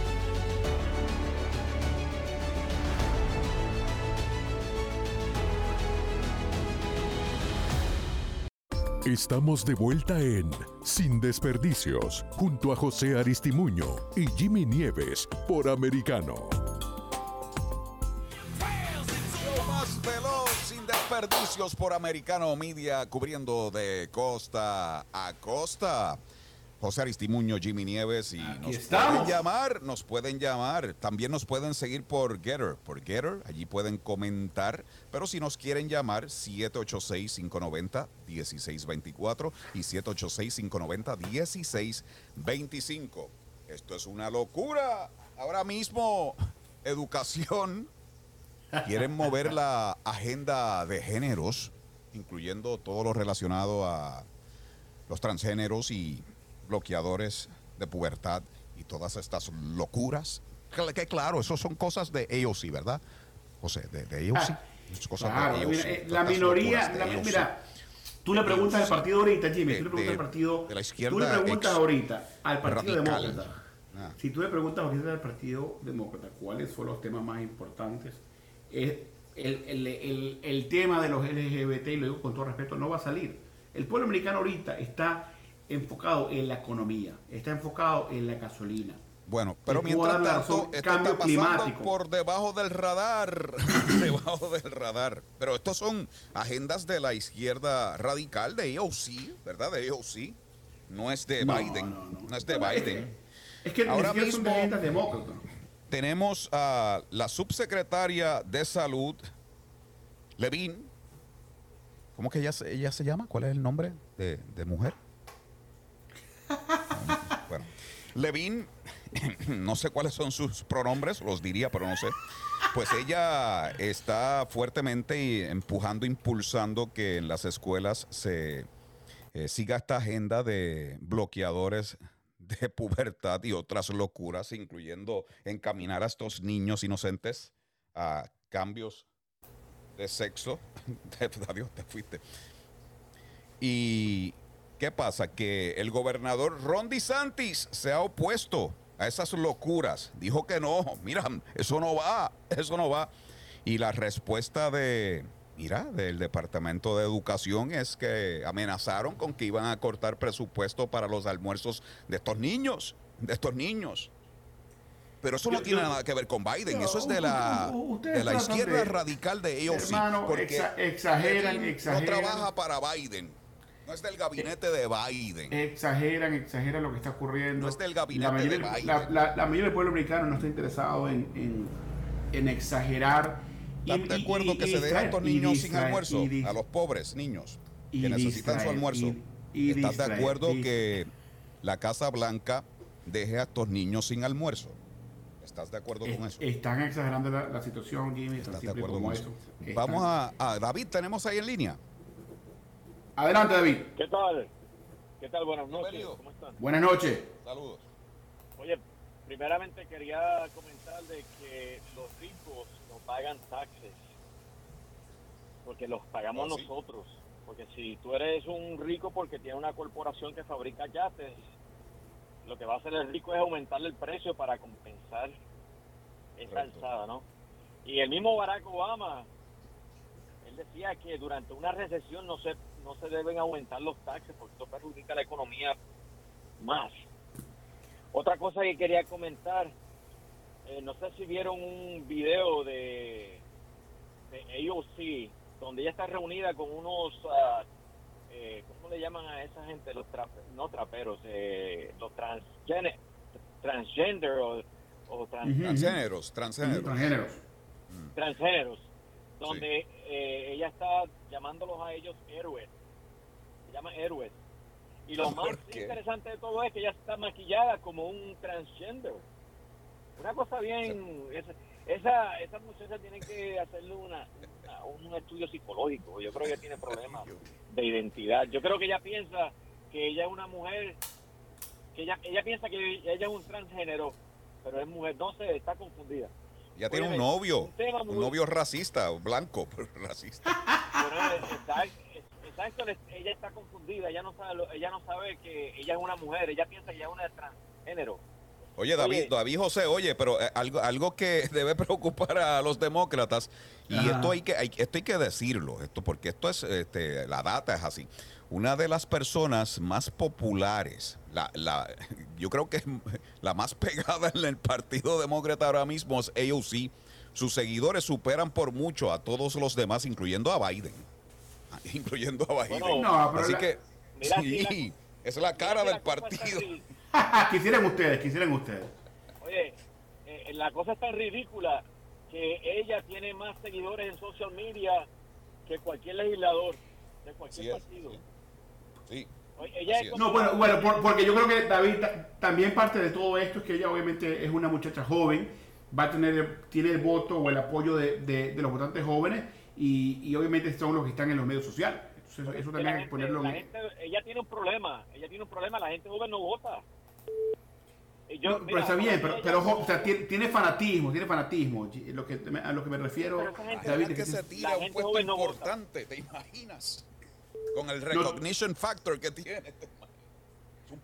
Speaker 1: Estamos de vuelta en Sin Desperdicios, junto a José Aristimuño y Jimmy Nieves por Americano.
Speaker 2: más veloz, sin desperdicios por Americano Media, cubriendo de costa a costa. José Aristimuño, Jimmy Nieves y nos pueden llamar, nos pueden llamar. También nos pueden seguir por Getter, por Getter, allí pueden comentar. Pero si nos quieren llamar, 786-590-1624 y 786-590-1625. Esto es una locura. Ahora mismo, educación. Quieren mover la agenda de géneros, incluyendo todo lo relacionado a los transgéneros y bloqueadores de pubertad y todas estas locuras. Que, claro, eso son cosas de AOC, ¿verdad? José, de, de AOC. Ah,
Speaker 4: cosas de eh, la minoría, mira, tú le preguntas al partido ahorita, Jimmy, tú le preguntas al partido, de la izquierda, tú le preguntas ahorita al Partido Demócrata. Ah. Si tú le preguntas ahorita al Partido Demócrata cuáles fueron los temas más importantes, es el, el, el, el tema de los LGBT, y lo digo con todo respeto, no va a salir. El pueblo americano ahorita está enfocado en la economía, está enfocado en la gasolina.
Speaker 2: Bueno, pero mientras tanto, esto está pasando por debajo del radar, debajo del radar. Pero estos son agendas de la izquierda radical de AOC, ¿verdad? De AOC. No es de Biden. No, es de Biden.
Speaker 4: Es que ahora mismo
Speaker 2: tenemos a la subsecretaria de salud, Levin. ¿Cómo que ella, ella se llama? ¿Cuál es el nombre de, de mujer? Bueno, Levin, no sé cuáles son sus pronombres, los diría, pero no sé. Pues ella está fuertemente empujando, impulsando que en las escuelas se eh, siga esta agenda de bloqueadores de pubertad y otras locuras, incluyendo encaminar a estos niños inocentes a cambios de sexo. Adiós, te fuiste. Y ¿Qué pasa? Que el gobernador Ron DeSantis se ha opuesto a esas locuras. Dijo que no, mira, eso no va, eso no va. Y la respuesta de, mira, del Departamento de Educación es que amenazaron con que iban a cortar presupuesto para los almuerzos de estos niños, de estos niños. Pero eso no tiene nada que ver con Biden, eso es de la, de la izquierda radical de ellos.
Speaker 4: porque exageran, exageran.
Speaker 2: No trabaja para Biden es del gabinete de Biden.
Speaker 4: Exageran, exageran lo que está ocurriendo.
Speaker 2: No es del gabinete
Speaker 4: de
Speaker 2: Biden.
Speaker 4: La, mayoría del pueblo americano no está interesado en, en, exagerar.
Speaker 2: ¿Están de acuerdo que se dejan a estos niños sin almuerzo? a los pobres niños que necesitan su almuerzo. ¿Estás de acuerdo que la Casa Blanca deje a estos niños sin almuerzo. ¿Estás de acuerdo con eso?
Speaker 4: Están exagerando la, la situación, Jimmy.
Speaker 2: ¿Estás de acuerdo con
Speaker 4: eso.
Speaker 2: eso? Vamos a, a David, tenemos ahí en línea.
Speaker 4: Adelante, David.
Speaker 10: ¿Qué tal? ¿Qué tal? Buenas noches.
Speaker 2: Bienvenido.
Speaker 10: ¿Cómo están?
Speaker 4: Buenas noches.
Speaker 2: Saludos.
Speaker 10: Oye, primeramente quería comentar de que los ricos no pagan taxes. Porque los pagamos
Speaker 2: sí.
Speaker 10: nosotros. Porque si tú eres un rico porque tiene una corporación que fabrica yates, lo que va a hacer el rico es aumentarle el precio para compensar esa
Speaker 2: Correcto.
Speaker 10: alzada, ¿no? Y el mismo Barack Obama, él decía que durante una recesión no se, no se deben aumentar los taxes porque eso perjudica la economía más. Otra cosa que quería comentar, eh, no sé si vieron un video de, de AOC, donde ella está reunida con unos, ah, eh, ¿cómo le llaman a esa gente? Los trape- no traperos, eh, los transgender o, o trans-
Speaker 4: Ujú.
Speaker 2: Transgéneros, transgéneros.
Speaker 4: Transgéneros.
Speaker 10: transgéneros, donde eh, ella está llamándolos a ellos héroes. Se llama héroes. Y lo más interesante de todo es que ella está maquillada como un transgender. Una cosa bien... Esa, esa, esa muchacha tiene que hacerle una, una- un estudio psicológico. Yo creo que tiene problemas de identidad. Yo creo que ella piensa que ella es una mujer, que ella, ella piensa que ella es un transgénero, pero es mujer. No sé, está confundida.
Speaker 2: Ya tiene un novio,
Speaker 10: un muy-
Speaker 2: novio racista, blanco, pero racista.
Speaker 10: Exacto, ella está confundida, ella no sabe, ella no sabe que ella es una mujer, ella piensa que ella es una transgénero.
Speaker 2: Oye, David,
Speaker 10: Oye.
Speaker 2: David José, oye, pero eh, algo, algo que debe preocupar a los demócratas, y
Speaker 4: Ajá.
Speaker 2: esto hay que, hay, esto hay que decirlo, esto, porque esto es, este, la data es así. Una de las personas más populares, la, la, yo creo que la más pegada en el Partido Demócrata ahora mismo es AOC. Sus seguidores superan por mucho a todos los demás, incluyendo a Biden. Incluyendo a Biden.
Speaker 10: Bueno,
Speaker 4: No, pero
Speaker 2: Así
Speaker 4: la-
Speaker 2: que,
Speaker 10: Mira,
Speaker 2: sí, es la cara del partido.
Speaker 10: está
Speaker 4: quisieran ustedes, quisieran ustedes.
Speaker 10: Oye, eh, la cosa es tan ridícula que ella tiene más seguidores en social media que cualquier legislador de cualquier
Speaker 2: Sí es,
Speaker 10: partido.
Speaker 2: sí. Sí.
Speaker 10: Ella es
Speaker 4: No, bueno, bueno, por- porque yo creo que David ta- también parte de todo esto es que ella obviamente es una muchacha joven, va a tener, el- tiene el voto o el apoyo de, de- de los votantes jóvenes y, y obviamente son los que están en los medios sociales. Entonces, eso, eso también
Speaker 10: la
Speaker 4: hay que
Speaker 10: gente-
Speaker 4: ponerlo
Speaker 10: la
Speaker 4: en...
Speaker 10: gente- ella tiene un problema, ella tiene un problema, la gente joven no vota. Yo,
Speaker 4: No, pero está bien, pero, pero ojo, o sea, tiene, tiene fanatismo, tiene fanatismo. Lo que, a lo que me refiero,
Speaker 10: Pero
Speaker 4: David,
Speaker 2: que se tira un puesto
Speaker 10: no
Speaker 2: importante, ¿te imaginas? Con el recognition factor que tiene. este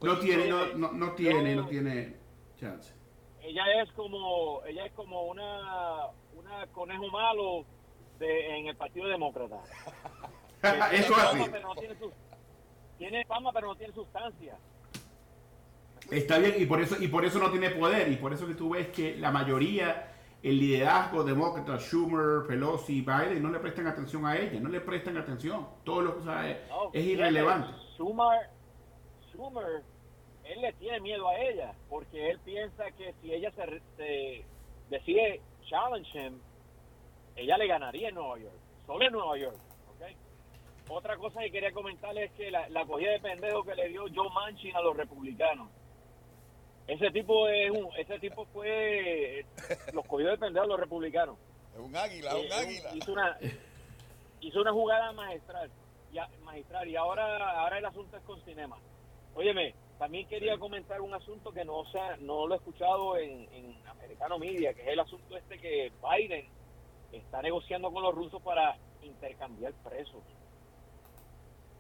Speaker 4: no tiene, no, no, no tiene, no tiene chance.
Speaker 10: ella es como ella es como una una conejo malo de, en el Partido Demócrata. Tiene
Speaker 4: Eso es
Speaker 10: fama,
Speaker 4: así.
Speaker 10: pero no tiene, sus- tiene fama pero no tiene sustancia.
Speaker 4: Está bien, y por eso, y por eso no tiene poder, y por eso que tú ves que la mayoría, el liderazgo demócrata, Schumer, Pelosi, Biden, no le prestan atención a ella, no le prestan atención. Todo lo que o sea, es,
Speaker 10: No,
Speaker 4: es
Speaker 10: fíjate,
Speaker 4: irrelevante.
Speaker 10: Schumer, Schumer, él le tiene miedo a ella porque él piensa que si ella se, decide challenge him, ella le ganaría en Nueva York, solo en Nueva York. Otra cosa que quería comentarles es que la, la cogida de pendejo que le dio Joe Manchin a los republicanos. Ese tipo es un, ese tipo fue los cogidos de pendejo a los republicanos.
Speaker 2: Es un águila,
Speaker 10: Eh,
Speaker 2: un águila.
Speaker 10: Hizo una, hizo una jugada magistral. Y, a- magistral, y ahora, ahora el asunto es con cinema. Óyeme, también quería comentar un asunto que no sea, no lo he escuchado en, en Americano Media, que es el asunto este que Biden está negociando con los rusos para intercambiar presos.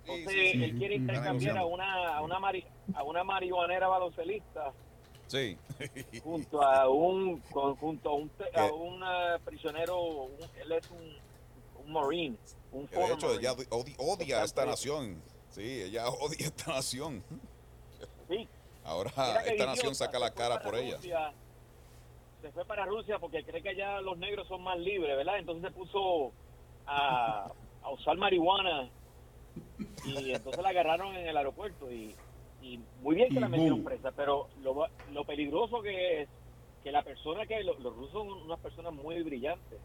Speaker 10: Entonces,
Speaker 2: sí, sí.
Speaker 10: él quiere intercambiar a una, a una, mari- a una marihuanera baloncelista
Speaker 2: Sí.
Speaker 10: junto a un con- junto a un a
Speaker 2: ¿Qué?
Speaker 10: un eh, prisionero un- él es un, un marine un
Speaker 2: de hecho,
Speaker 10: marine.
Speaker 2: ella odi- odia a esta nación. Sí, ella odia a esta nación.
Speaker 10: Sí.
Speaker 2: Ahora esta nación saca la cara por ella.
Speaker 10: Se fue para Rusia porque cree que allá los negros son más libres verdad entonces se puso a, a usar marihuana y entonces la agarraron en el aeropuerto y, y muy bien que
Speaker 4: Y
Speaker 10: la metieron
Speaker 4: boom.
Speaker 10: presa pero lo, lo peligroso que es que la persona que lo- los rusos son unas personas muy brillantes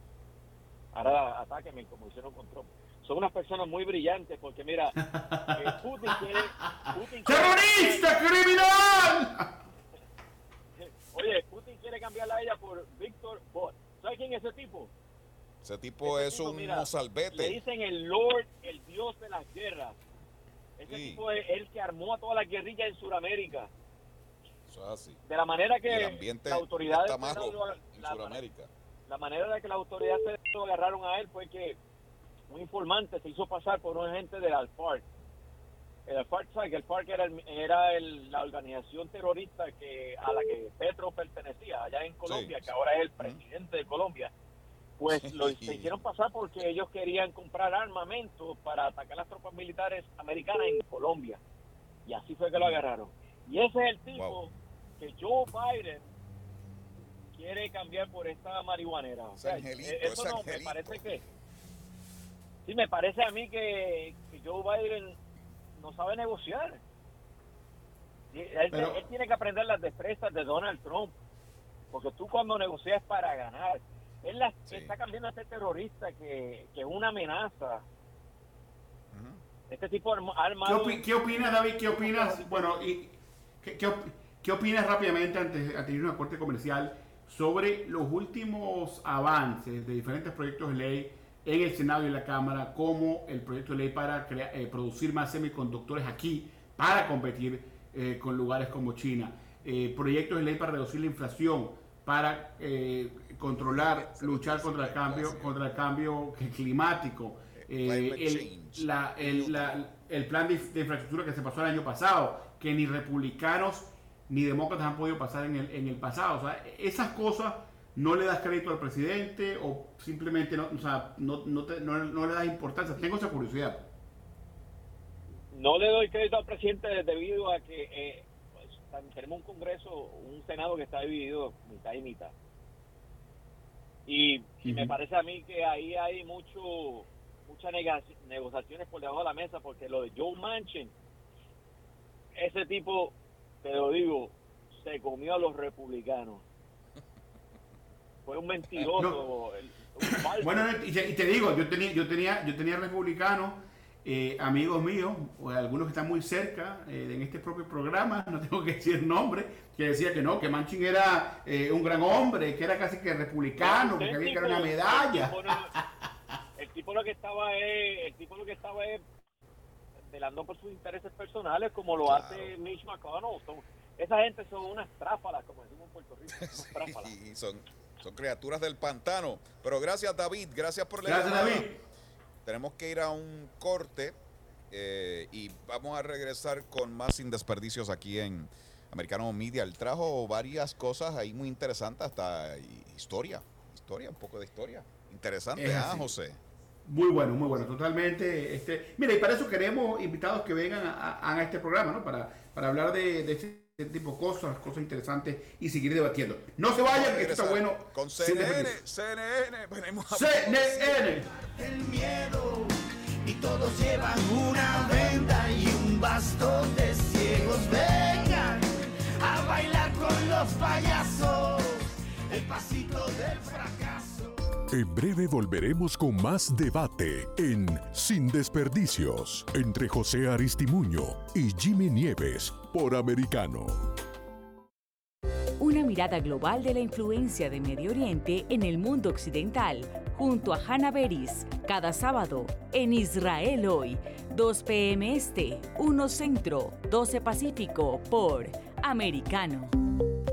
Speaker 10: ahora atáquenme como hicieron con Trump son unas personas muy brillantes porque mira eh, Putin quiere Putin quiere-
Speaker 4: ¡Terrorista, criminal!
Speaker 10: Víctor Víctor Bott. ¿Sabes quién es ese tipo?
Speaker 2: Ese tipo
Speaker 10: Ese
Speaker 2: es
Speaker 10: tipo,
Speaker 2: un
Speaker 10: mira, Le
Speaker 2: mozalbete.
Speaker 10: dicen el Lord, el Dios de las guerras. Ese
Speaker 2: Sí.
Speaker 10: tipo es el que armó a todas las guerrillas en Sudamérica.
Speaker 2: Eso es así.
Speaker 10: De la manera que
Speaker 2: el ambiente está malo en
Speaker 10: la-
Speaker 2: Sudamérica.
Speaker 10: la manera de que las autoridades lo agarraron a él fue que un informante se hizo pasar por un agente del Alfarc. El Alfarc. Que el FARC era, el- era el- la organización terrorista que a la que Petro pertenecía allá en Colombia,
Speaker 2: Sí.
Speaker 10: que ahora es el presidente de Colombia. Pues lo se hicieron pasar porque ellos querían comprar armamento para atacar las tropas militares americanas en Colombia. Y así fue que lo agarraron. Y ese es el tipo
Speaker 2: Wow.
Speaker 10: que Joe Biden quiere cambiar por esta marihuanera. O sea,
Speaker 2: angelito,
Speaker 10: eh, eso no, me parece que... Sí, me parece a mí que, que Joe Biden no sabe negociar. Y Él,
Speaker 4: Pero-
Speaker 10: él tiene que aprender las destrezas de Donald Trump. Porque tú cuando negocias para ganar, él la-
Speaker 2: Sí.
Speaker 10: está cambiando a ser terrorista, que, que es una amenaza. Este tipo arma- ha
Speaker 4: ¿Qué,
Speaker 10: armado...
Speaker 4: opi- qué opinas, David? ¿Qué opinas? Bueno, y, ¿qué, qué op- qué opinas rápidamente antes, antes de ir a una corte comercial sobre los últimos avances de diferentes proyectos de ley en el Senado y en la Cámara, como el proyecto de ley para crea- eh, producir más semiconductores aquí para competir eh, con lugares como China, eh, proyectos de ley para reducir la inflación, para eh, controlar, luchar contra el cambio, contra el cambio climático, eh, el, la- el, la- el plan de, de infraestructura que se pasó el año pasado, que ni republicanos ni demócratas han podido pasar en el, en el pasado. O sea, esas cosas no le das crédito al presidente o simplemente no, o sea, no, no, te- no- no le das importancia. Tengo esa curiosidad.
Speaker 10: No le doy crédito al presidente debido a que eh, tenemos un Congreso, un Senado que está dividido mitad y mitad. Y, me parece a mí que ahí hay mucho muchas negociaciones por debajo de la mesa, porque lo de Joe Manchin, ese tipo, te lo digo, se comió a los republicanos. Fue un mentiroso, el- un.
Speaker 4: Bueno, y te, y te digo, yo tenía, yo tenía, yo tenía republicanos, eh, amigos míos, o algunos que están muy cerca eh, en este propio programa, no tengo que decir nombre, que decía que no, que Manchin era eh, un gran hombre, que era casi que republicano, que había que dar una
Speaker 10: El
Speaker 4: medalla.
Speaker 10: tipo, no- el tipo lo que estaba es, el tipo lo que estaba es velando por sus intereses personales, como lo
Speaker 2: Claro.
Speaker 10: hace Mitch McConnell. Son- esa gente son unas tráfalas, como decimos en Puerto Rico.
Speaker 2: Sí, son, son criaturas del pantano. Pero gracias, David. Gracias por la
Speaker 4: Gracias. David.
Speaker 2: Tenemos que ir a un corte eh, y vamos a regresar con más sin desperdicios aquí en Americano Media. Él trajo varias cosas ahí muy interesantes, hasta hi- historia. Historia, un poco de historia. Interesante,
Speaker 4: Es
Speaker 2: ¿ah. José?
Speaker 4: Muy bueno, muy bueno, totalmente. Este, mira, y para eso queremos invitados que vengan a, a- a este programa, ¿no? Para, para hablar de, de este tipo de cosas, cosas interesantes y seguir debatiendo. No se vayan, que esto está bueno.
Speaker 2: Con CNN. CNN, venimos a
Speaker 4: CNN.
Speaker 11: el miedo y todos llevan una venda y un bastón de ciegos. Vengan a bailar con los payasos el pasito del.
Speaker 1: En breve volveremos con más debate en Sin Desperdicios entre José Aristimuño y Jimmy Nieves por Americano.
Speaker 5: Una mirada global de la influencia de Medio Oriente en el mundo occidental, junto a Hannah Beris, cada sábado en Israel hoy, 2 p.m. Este, 1 Centro, 12 Pacífico, por Americano.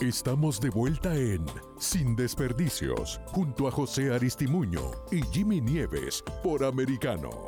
Speaker 1: Estamos de vuelta en Sin Desperdicios, junto a José Aristimuño y Jimmy Nieves por Americano.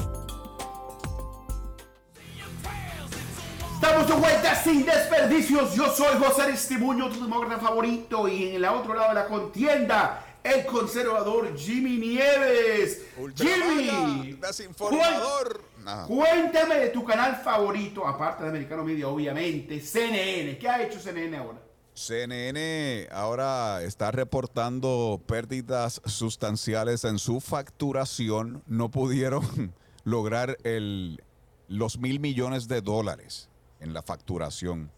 Speaker 4: Estamos de vuelta sin desperdicios. Yo soy José Aristimuño, tu demócrata favorito. Y en el otro lado de la contienda, el conservador Jimmy Nieves. Jimmy,
Speaker 2: desinformador.
Speaker 4: cuéntame de tu canal favorito, aparte de Americano Media, obviamente, CNN. ¿Qué ha hecho CNN ahora?
Speaker 2: CNN ahora está reportando pérdidas sustanciales en su facturación. No pudieron lograr los mil millones de dólares en la facturación.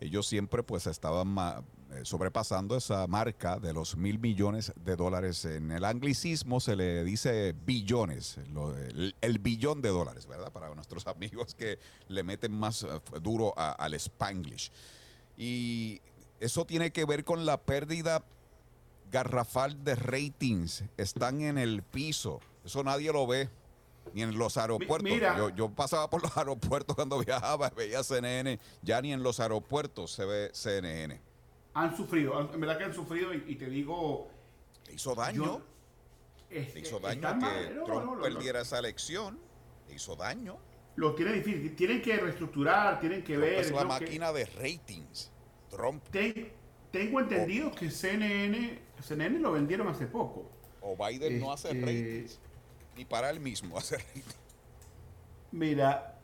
Speaker 2: Ellos siempre pues estaban eh, sobrepasando esa marca de los mil millones de dólares. En el anglicismo se le dice billones, lo- el, el billón de dólares, ¿verdad? Para nuestros amigos que le meten más eh, duro al spanglish. Y eso tiene que ver con la pérdida garrafal de ratings. Están en el piso. Eso nadie lo ve. Ni en los aeropuertos.
Speaker 4: mira.
Speaker 2: Yo, yo pasaba por los aeropuertos cuando viajaba, veía CNN. Ya ni en los aeropuertos se ve CNN.
Speaker 4: Han sufrido, en verdad que han sufrido y, y te digo...
Speaker 2: Hizo daño.
Speaker 4: yo- es-
Speaker 2: Le hizo daño que
Speaker 4: mal, no,
Speaker 2: Trump
Speaker 4: no, no, no.
Speaker 2: perdiera esa elección. Le hizo daño.
Speaker 4: Lo tiene difícil. Tienen que reestructurar, tienen que
Speaker 2: Trump
Speaker 4: ver.
Speaker 2: es la máquina de ratings. Trump
Speaker 4: Ten- tengo entendido que CNN, CNN lo vendieron hace poco.
Speaker 2: o Biden no hace
Speaker 4: Este-
Speaker 2: ratings. Ni para él mismo hace ratings.
Speaker 4: Mira,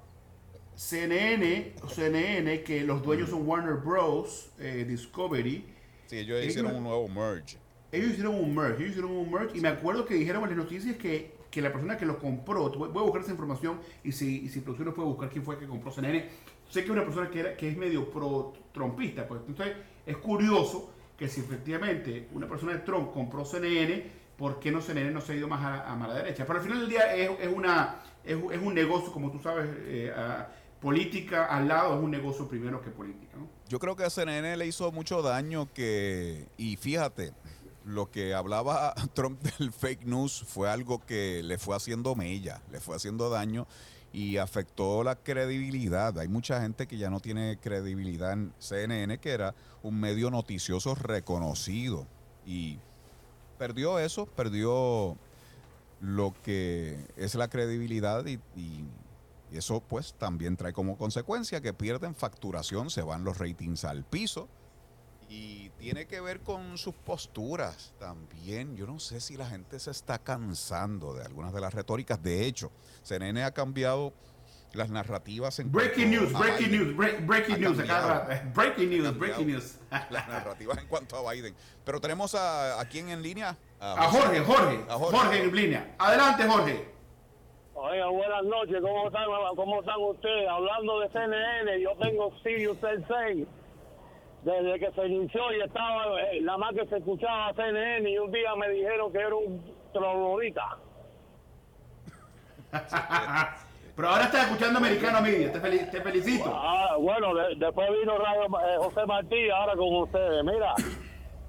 Speaker 4: CNN, CNN, que los dueños son Warner Bros., eh, Discovery,
Speaker 2: Sí, ellos
Speaker 4: Ellos-
Speaker 2: hicieron un nuevo merge.
Speaker 4: ellos hicieron un merge, ellos hicieron un merge y me acuerdo que dijeron en las noticias que, que la persona que lo compró, voy a buscar esa información y si, y si producción nos puede buscar quién fue que compró CNN, sé que es una persona que, era, que es medio pro-trompista, pues entonces es curioso que si efectivamente una persona de Trump compró CNN, ¿por qué no CNN no se ha ido más a, a mala derecha? Pero al final del día es, es una, es, es un negocio, como tú sabes, eh, política al lado es un negocio primero que política.
Speaker 2: Yo creo que a CNN le hizo mucho daño que, y fíjate, lo que hablaba Trump del fake news fue algo que le fue haciendo mella, le fue haciendo daño y afectó la credibilidad. Hay mucha gente que ya no tiene credibilidad en CNN, que era un medio noticioso reconocido y perdió eso, perdió lo que es la credibilidad y, y- eso pues también trae como consecuencia que pierden facturación, se van los ratings al piso y tiene que ver con sus posturas también. Yo no sé si la gente se está cansando de algunas de las retóricas. De hecho, CNN ha cambiado las narrativas en
Speaker 4: Breaking
Speaker 2: cuanto
Speaker 4: news,
Speaker 2: a
Speaker 4: breaking
Speaker 2: Biden.
Speaker 4: news, break- breaking news, breaking news, breaking news.
Speaker 2: Las narrativas en cuanto a Biden. Pero tenemos a, a quién en línea?
Speaker 4: A Jorge, Jorge,
Speaker 2: A
Speaker 4: Jorge en línea. Adelante, Jorge.
Speaker 12: Oiga, buenas noches, ¿cómo están, cómo están ustedes? Hablando de CNN, yo tengo Sirius Sensei desde que se inició y estaba, eh, nada más que se escuchaba CNN y un día me dijeron que era un troglodita.
Speaker 4: Pero ahora estás escuchando Americano Media, te, feli- te felicito.
Speaker 12: Ah, bueno, de- después vino Radio eh, José Martí, ahora con ustedes. Mira,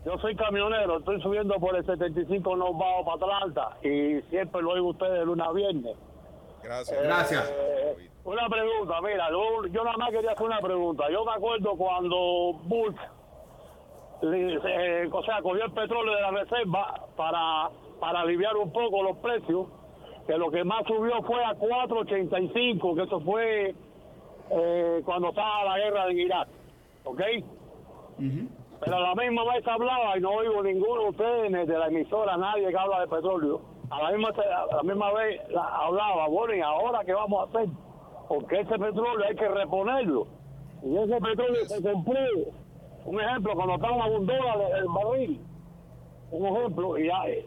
Speaker 12: yo soy camionero, estoy subiendo por el 75 no bajo para Atlanta y siempre lo oigo ustedes de lunes a viernes.
Speaker 2: Gracias.
Speaker 12: Eh, una pregunta, mira, yo, yo nada más quería hacer una pregunta. Yo me acuerdo cuando Bush, eh, o sea, cogió el petróleo de la reserva para, para aliviar un poco los precios, que lo que más subió fue a 4.85, que eso fue eh, cuando estaba la guerra en Irak, ¿ok? Pero a la misma vez hablaba y no oigo ninguno de ustedes de la emisora, nadie que habla de petróleo. A la misma, a la misma vez la- hablaba, bueno, ¿y ahora qué vamos a hacer? Porque ese petróleo hay que reponerlo. Y ese petróleo se compró, un ejemplo, cuando estaba a un dólar el barril, un ejemplo, y eh,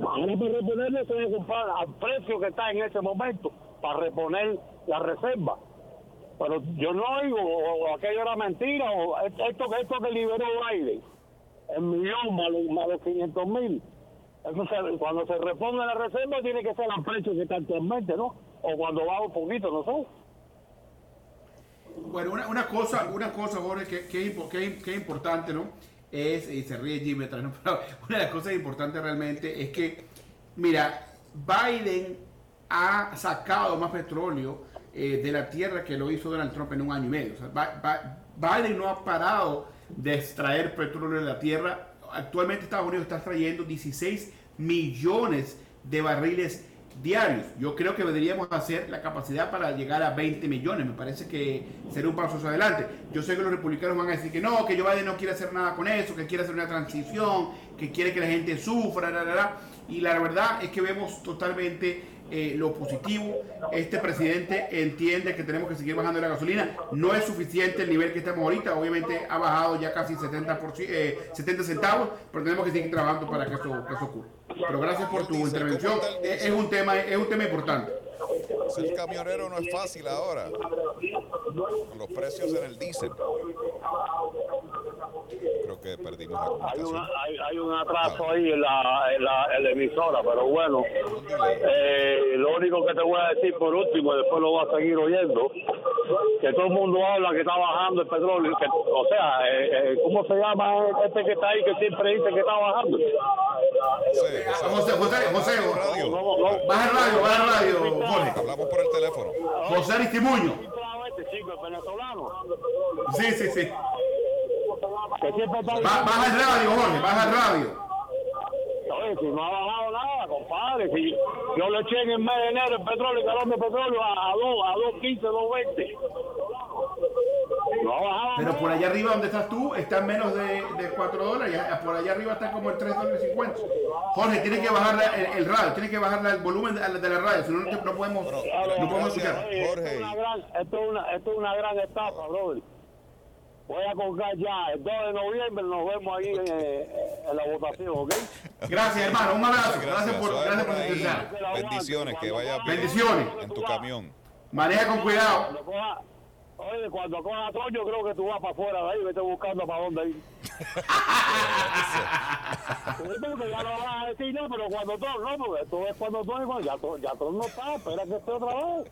Speaker 12: ahora para reponerlo se debe comprar al precio que está en ese momento, para reponer la reserva. Pero yo no digo, o, o aquello era mentira, o esto, esto que liberó Biden, el millón más los, más los 500 mil. Eso se- cuando se reponga la reserva tiene que ser al precio que está actualmente, ¿no? O cuando baja un poquito, no sé.
Speaker 4: Bueno, una, una cosa, una cosa, Jorge, que, que, que que importante, ¿no? Es, y se ríe Jimmy ¿no? Una de las cosas importantes realmente es que, mira, Biden ha sacado más petróleo eh, de la tierra que lo hizo Donald Trump en un año y medio. Biden no ha parado de extraer petróleo de la tierra. Actualmente Estados Unidos está extrayendo 16 millones de barriles diarios. Yo creo que deberíamos hacer la capacidad para llegar a 20 millones. Me parece que sería un paso hacia adelante. Yo sé que los republicanos van a decir que no, que Joe Biden no quiere hacer nada con eso, que quiere hacer una transición, que quiere que la gente sufra, la, la, la. y la verdad es que vemos totalmente eh, lo positivo. Este presidente entiende que tenemos que seguir bajando la gasolina. No es suficiente el nivel que estamos ahorita. Obviamente ha bajado ya casi 70, por, eh, 70 centavos, pero tenemos que seguir trabajando para que eso, que eso ocurra. Pero gracias por tu intervención. Es, es un tema, es un tema importante.
Speaker 2: Ser camionero no es fácil ahora. Los precios en el diésel. Creo que perdimos la
Speaker 12: Hay, una- hay, hay un atraso ahí en la, en la, en la emisora, pero bueno, eh, lo único que te voy a decir por último, y después lo vas a seguir oyendo, que todo el mundo habla que está bajando el petróleo, que, o sea, eh, eh, ¿cómo se llama este que está ahí que siempre dice que está bajando?
Speaker 4: José, José, José, baja el radio, baja el radio, Jorge.
Speaker 2: Hablamos por el teléfono.
Speaker 4: José Aristimuño.
Speaker 12: Este.
Speaker 4: Sí, sí, sí.
Speaker 12: Que siempre está
Speaker 4: Ba- baja el radio, Jorge, baja el radio.
Speaker 12: Oye, si no ha bajado nada, compadre. Si yo le eché en el mes de enero el petróleo, el galón de petróleo a, a 2, a 2.15, 2.20. No ha bajado
Speaker 4: Pero por allá arriba donde estás tú está en menos de, de 4 dólares. Por allá arriba está como en 3 dólares 50. Jorge, tiene que bajar la- el, el radio, tiene que bajar el volumen de, de la radio, si no, no podemos, no podemos escuchar.
Speaker 12: Oye, Esto es una gran, esto es una, esto es una gran etapa, brother. Voy a colgar ya. El 2 de noviembre nos vemos ahí en, eh, en la votación, ¿ok?
Speaker 4: Gracias, hermano. Un abrazo. Gracias por, gracias por
Speaker 2: por ahí.
Speaker 4: sintonizar.
Speaker 2: Bendiciones, que vaya bien
Speaker 4: Bendiciones.
Speaker 2: en tu camión.
Speaker 4: Maneja con cuidado.
Speaker 12: Oye, cuando coja Trump, yo creo que tú vas para afuera de ahí, vete buscando para dónde ir. Porque ya no vas a decir no, pero cuando Trump, no, porque esto es cuando cuando ya, ya Trump no está, espera que esté otra vez.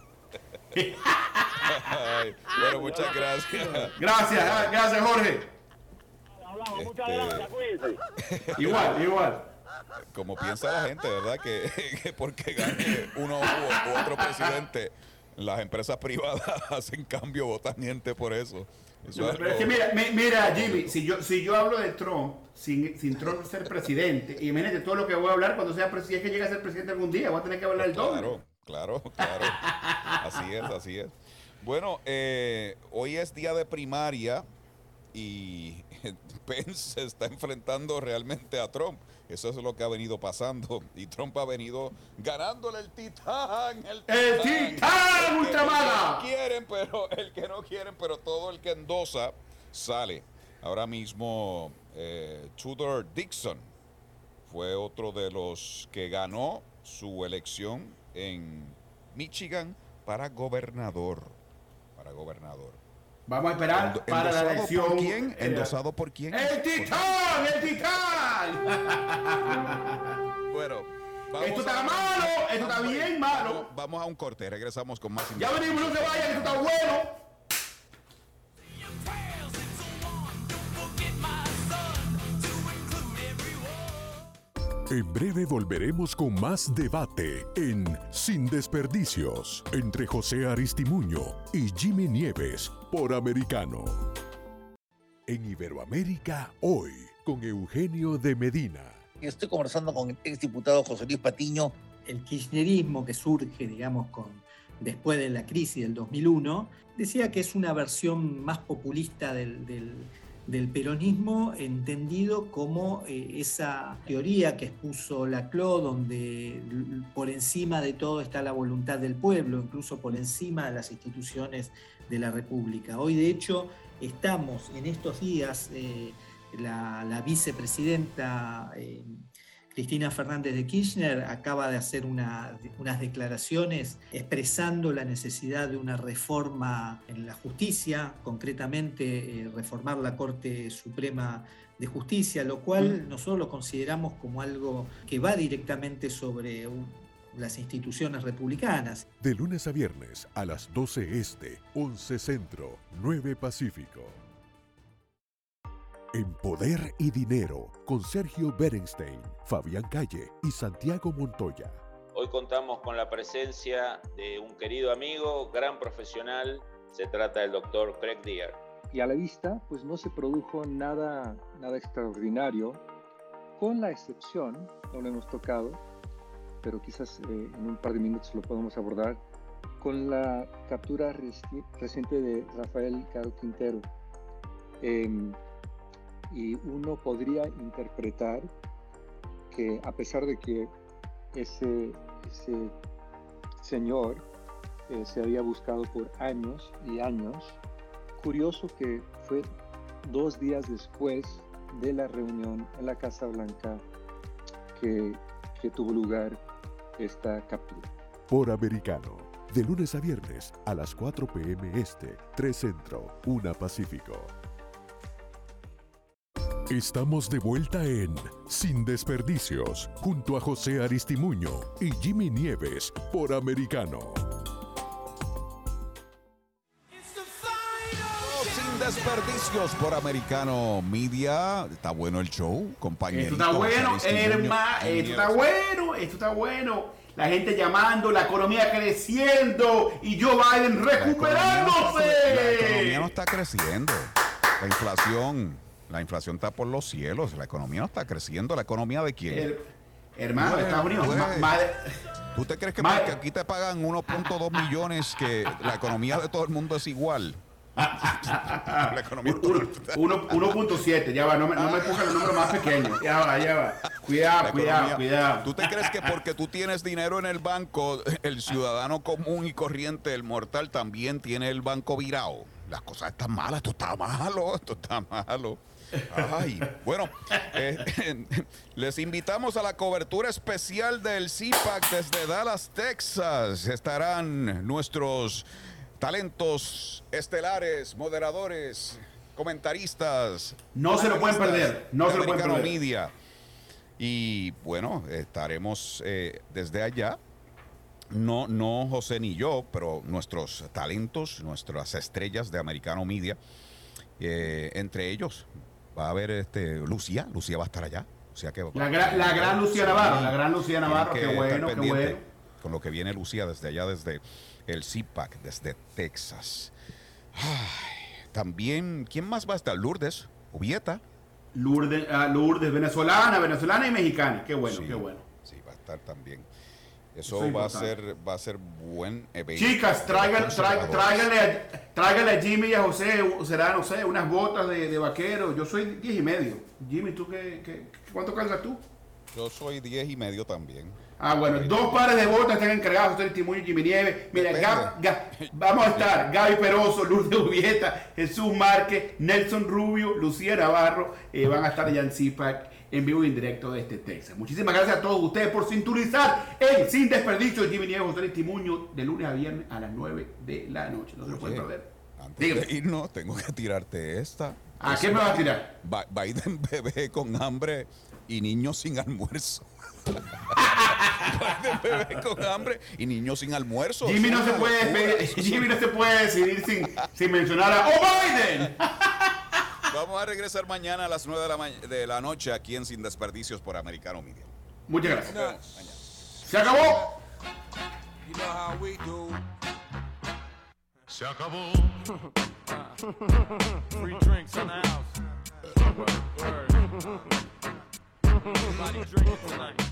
Speaker 2: Ay, bueno, muchas gracias.
Speaker 4: Gracias, ah, gracias, Jorge.
Speaker 12: Hablamos, muchas gracias, cuídense.
Speaker 4: Igual, igual.
Speaker 2: Como piensa la gente, ¿verdad? Que, que porque gane uno u, otro presidente, las empresas privadas hacen cambio, votan gente por eso. Eso es
Speaker 4: Pero es que mira, mi- mira, Jimmy, si yo, si yo hablo de Trump sin, sin Trump ser presidente, y imagínate todo lo que voy a hablar cuando sea presidente, es que llegue a ser presidente algún día, voy a tener que hablar el doble.
Speaker 2: Claro, claro, claro. Así es, así es. Bueno, eh, hoy es día de primaria y Pence se está enfrentando realmente a Trump. Eso es lo que ha venido pasando. Y Trump ha venido ganándole el titán. El
Speaker 4: ¡El titán,
Speaker 2: El que no quieren, pero el que no quieren, pero todo el que endosa sale. Ahora mismo eh, Tudor Dixon fue otro de los que ganó su elección en Michigan para gobernador. Para gobernador.
Speaker 4: Vamos a esperar
Speaker 2: Endo-
Speaker 4: para la
Speaker 2: ¿endosado
Speaker 4: elección.
Speaker 2: por quién? ¿Endosado por quién?
Speaker 4: ¡El titán! ¡El titán!
Speaker 2: Bueno,
Speaker 4: Esto está malo, esto está bien malo.
Speaker 2: Vamos, vamos a un corte, regresamos con más
Speaker 4: Ya venimos, no se vayan, esto está bueno.
Speaker 1: En breve volveremos con más debate en Sin Desperdicios entre José Aristimuño y Jimmy Nieves por Americano. En Iberoamérica hoy con Eugenio de Medina.
Speaker 13: Estoy conversando con el exdiputado José Luis Patiño.
Speaker 14: El kirchnerismo que surge, digamos, con, después de la crisis del 2001, decía que es una versión más populista del, del- del peronismo entendido como eh, esa teoría que expuso Laclau, donde por encima de todo está la voluntad del pueblo, incluso por encima de las instituciones de la República. Hoy, de hecho, estamos en estos días, eh, la, la vicepresidenta eh, Cristina Fernández de Kirchner acaba de hacer una- unas declaraciones expresando la necesidad de una reforma en la justicia, concretamente eh, reformar la Corte Suprema de Justicia, lo cual nosotros lo consideramos como algo que va directamente sobre un- las instituciones republicanas.
Speaker 1: De lunes a viernes a las 12 Este, 11 Centro, 9 Pacífico. En Poder y Dinero, con Sergio Berenstein, Fabián Calle y Santiago Montoya.
Speaker 15: Hoy contamos con la presencia de un querido amigo, gran profesional. Se trata del doctor Craig Deer.
Speaker 16: y a la vista pues no se produjo nada, nada extraordinario, con la excepción, no lo hemos tocado, pero quizás eh, en un par de minutos lo podemos abordar, con la captura reci- reciente de Rafael Caro Quintero. Em, y uno podría interpretar que a pesar de que ese, ese señor eh, se había buscado por años y años, curioso que fue dos días después de la reunión en la Casa Blanca que, que tuvo lugar esta captura.
Speaker 1: Por Americano. De lunes a viernes a las 4 p.m. Este, 3 Centro, 1 Pacífico. Estamos de vuelta en Sin Desperdicios, junto a José Aristimuño y Jimmy Nieves por Americano.
Speaker 2: Sin desperdicios por Americano Media. Está bueno el show, compañero.
Speaker 4: Esto está bueno, hermano. Esto está bueno, esto está bueno. La gente llamando, la economía creciendo y Joe Biden recuperándose.
Speaker 2: La economía no está creciendo. La inflación, la inflación está por los cielos. La economía no está creciendo. ¿La economía de quién?
Speaker 4: Her- hermano,
Speaker 2: Pues,
Speaker 4: Estados Unidos,
Speaker 2: pues,
Speaker 4: ma- ma-
Speaker 2: ¿Tú te crees que
Speaker 4: ma-
Speaker 2: aquí te pagan 1.2 millones que la economía de todo el mundo es igual? la economía
Speaker 4: Uno- 1.7, ya va, no me, no me pongan los números más pequeños. Ya va, ya va. Cuidado, cuidado, cuidado.
Speaker 2: ¿Tú te crees que porque tú tienes dinero en el banco, el ciudadano común y corriente, el mortal, también tiene el banco virado? Las cosas están malas, esto está malo, esto está malo. Ay, bueno, eh, les invitamos a la cobertura especial del CPAC desde Dallas, Texas. Estarán nuestros talentos estelares, moderadores, comentaristas.
Speaker 4: No se lo pueden perder, no se lo pueden perder.
Speaker 2: Media. Y bueno, estaremos eh, desde allá. No, no José ni yo, pero nuestros talentos, nuestras estrellas de Americano Media. eh, entre ellos va a haber este Lucía. Lucía va a estar allá. O sea que
Speaker 4: La gran- la gran Lucía Navarro, la gran Lucía Navarro, qué bueno, qué bueno.
Speaker 2: Con lo que viene Lucía desde allá, desde el CPAC, desde Texas. Ay, también, ¿quién más va a estar? Lourdes, Ubieta.
Speaker 4: Lourdes, ah, Lourdes, venezolana, venezolana y mexicana. Qué bueno,
Speaker 2: Sí.
Speaker 4: qué bueno.
Speaker 2: Sí, va a estar también.
Speaker 4: Eso
Speaker 2: Eso
Speaker 4: es
Speaker 2: va a ser, va a ser buen evento.
Speaker 4: Chicas,
Speaker 2: de
Speaker 4: traigan, tráiganle, a, tráiganle a Jimmy y a José, será, no sé, unas botas de, de vaquero. Yo soy 10 y medio. Jimmy, ¿tú qué, qué- cuánto calzas tú?
Speaker 2: Yo soy 10 y medio también.
Speaker 4: Ah, bueno, dos pares de botas están encargados, José Timuño y Jimmy Nieves. Mira. Gab- vamos a estar Gaby Peroso, Lourdes Ubieta, Jesús Márquez, Nelson Rubio, Lucía Navarro, eh, van a estar en CIPAC en vivo y en directo desde Texas. Muchísimas gracias a todos ustedes por sintonizar el Sin Desperdicio Jimmy Nieves, José Timuño, de lunes a viernes a las 9 de la noche. No se lo pueden perder.
Speaker 2: Antes
Speaker 4: Dígame.
Speaker 2: de irnos, tengo que tirarte esta.
Speaker 4: ¿A qué me vas a tirar?
Speaker 2: Biden bebé con hambre y niños sin almuerzo. Biden bebé con hambre y niños sin almuerzo.
Speaker 4: Jimmy no se puede Jimmy no se puede decidir sin, sin mencionar a ¡Oh Biden!
Speaker 2: Vamos a regresar mañana a las 9 de la, de la noche aquí en Sin Desperdicios por Americano Media.
Speaker 4: Muchas gracias.
Speaker 2: Nos vemos mañana.
Speaker 4: Se acabó.
Speaker 11: You know how we do. Se acabó. Free drinks in the house. Word. Everybody drinking tonight.